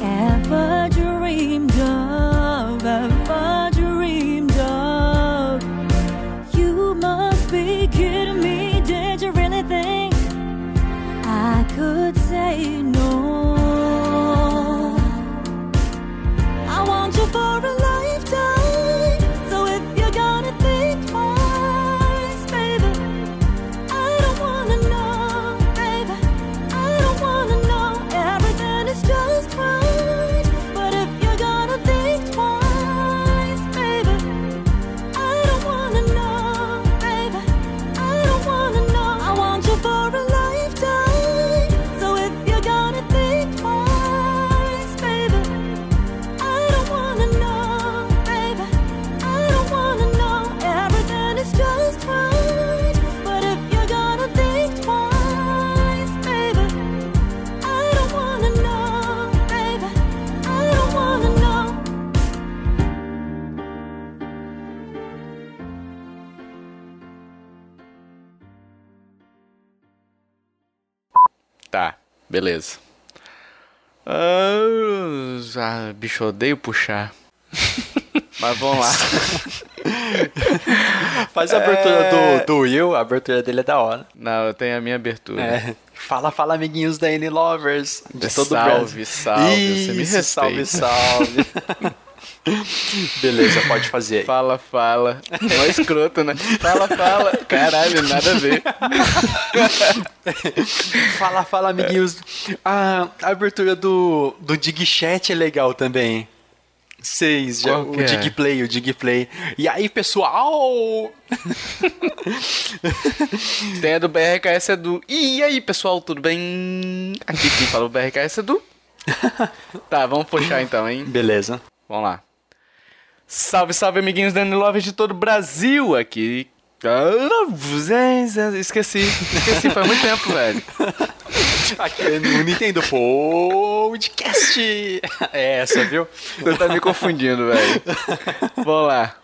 ever dreamed of. Beleza. Ah, ah bicho, odeio puxar. Mas vamos lá. Faz a abertura é... do, do Will, a abertura dele é da hora. Não, eu tenho a minha abertura. É. Fala, fala, amiguinhos da N Lovers. De é todo salve, o salve, salve, você me respeita. Salve, salve. Beleza, pode fazer aí. Fala, fala. Mó escroto, né? Fala, fala. Caralho, nada a ver. fala, fala, amiguinhos. A, a abertura do, do DigChat é legal também. Seis, já, é? o Dig Digplay, o Digplay. E aí, pessoal? Tem a do BRKS é do... E aí, pessoal, tudo bem? Aqui quem fala o BRKS é do... tá, vamos puxar então, hein? Beleza. Vamos lá. Salve, salve, amiguinhos Danny Lovers de todo o Brasil aqui. Ah, Esqueci, esqueci, faz muito tempo, velho. Aqui no Nintendo Podcast. É essa, viu? Você tá me confundindo, velho. Vamos lá.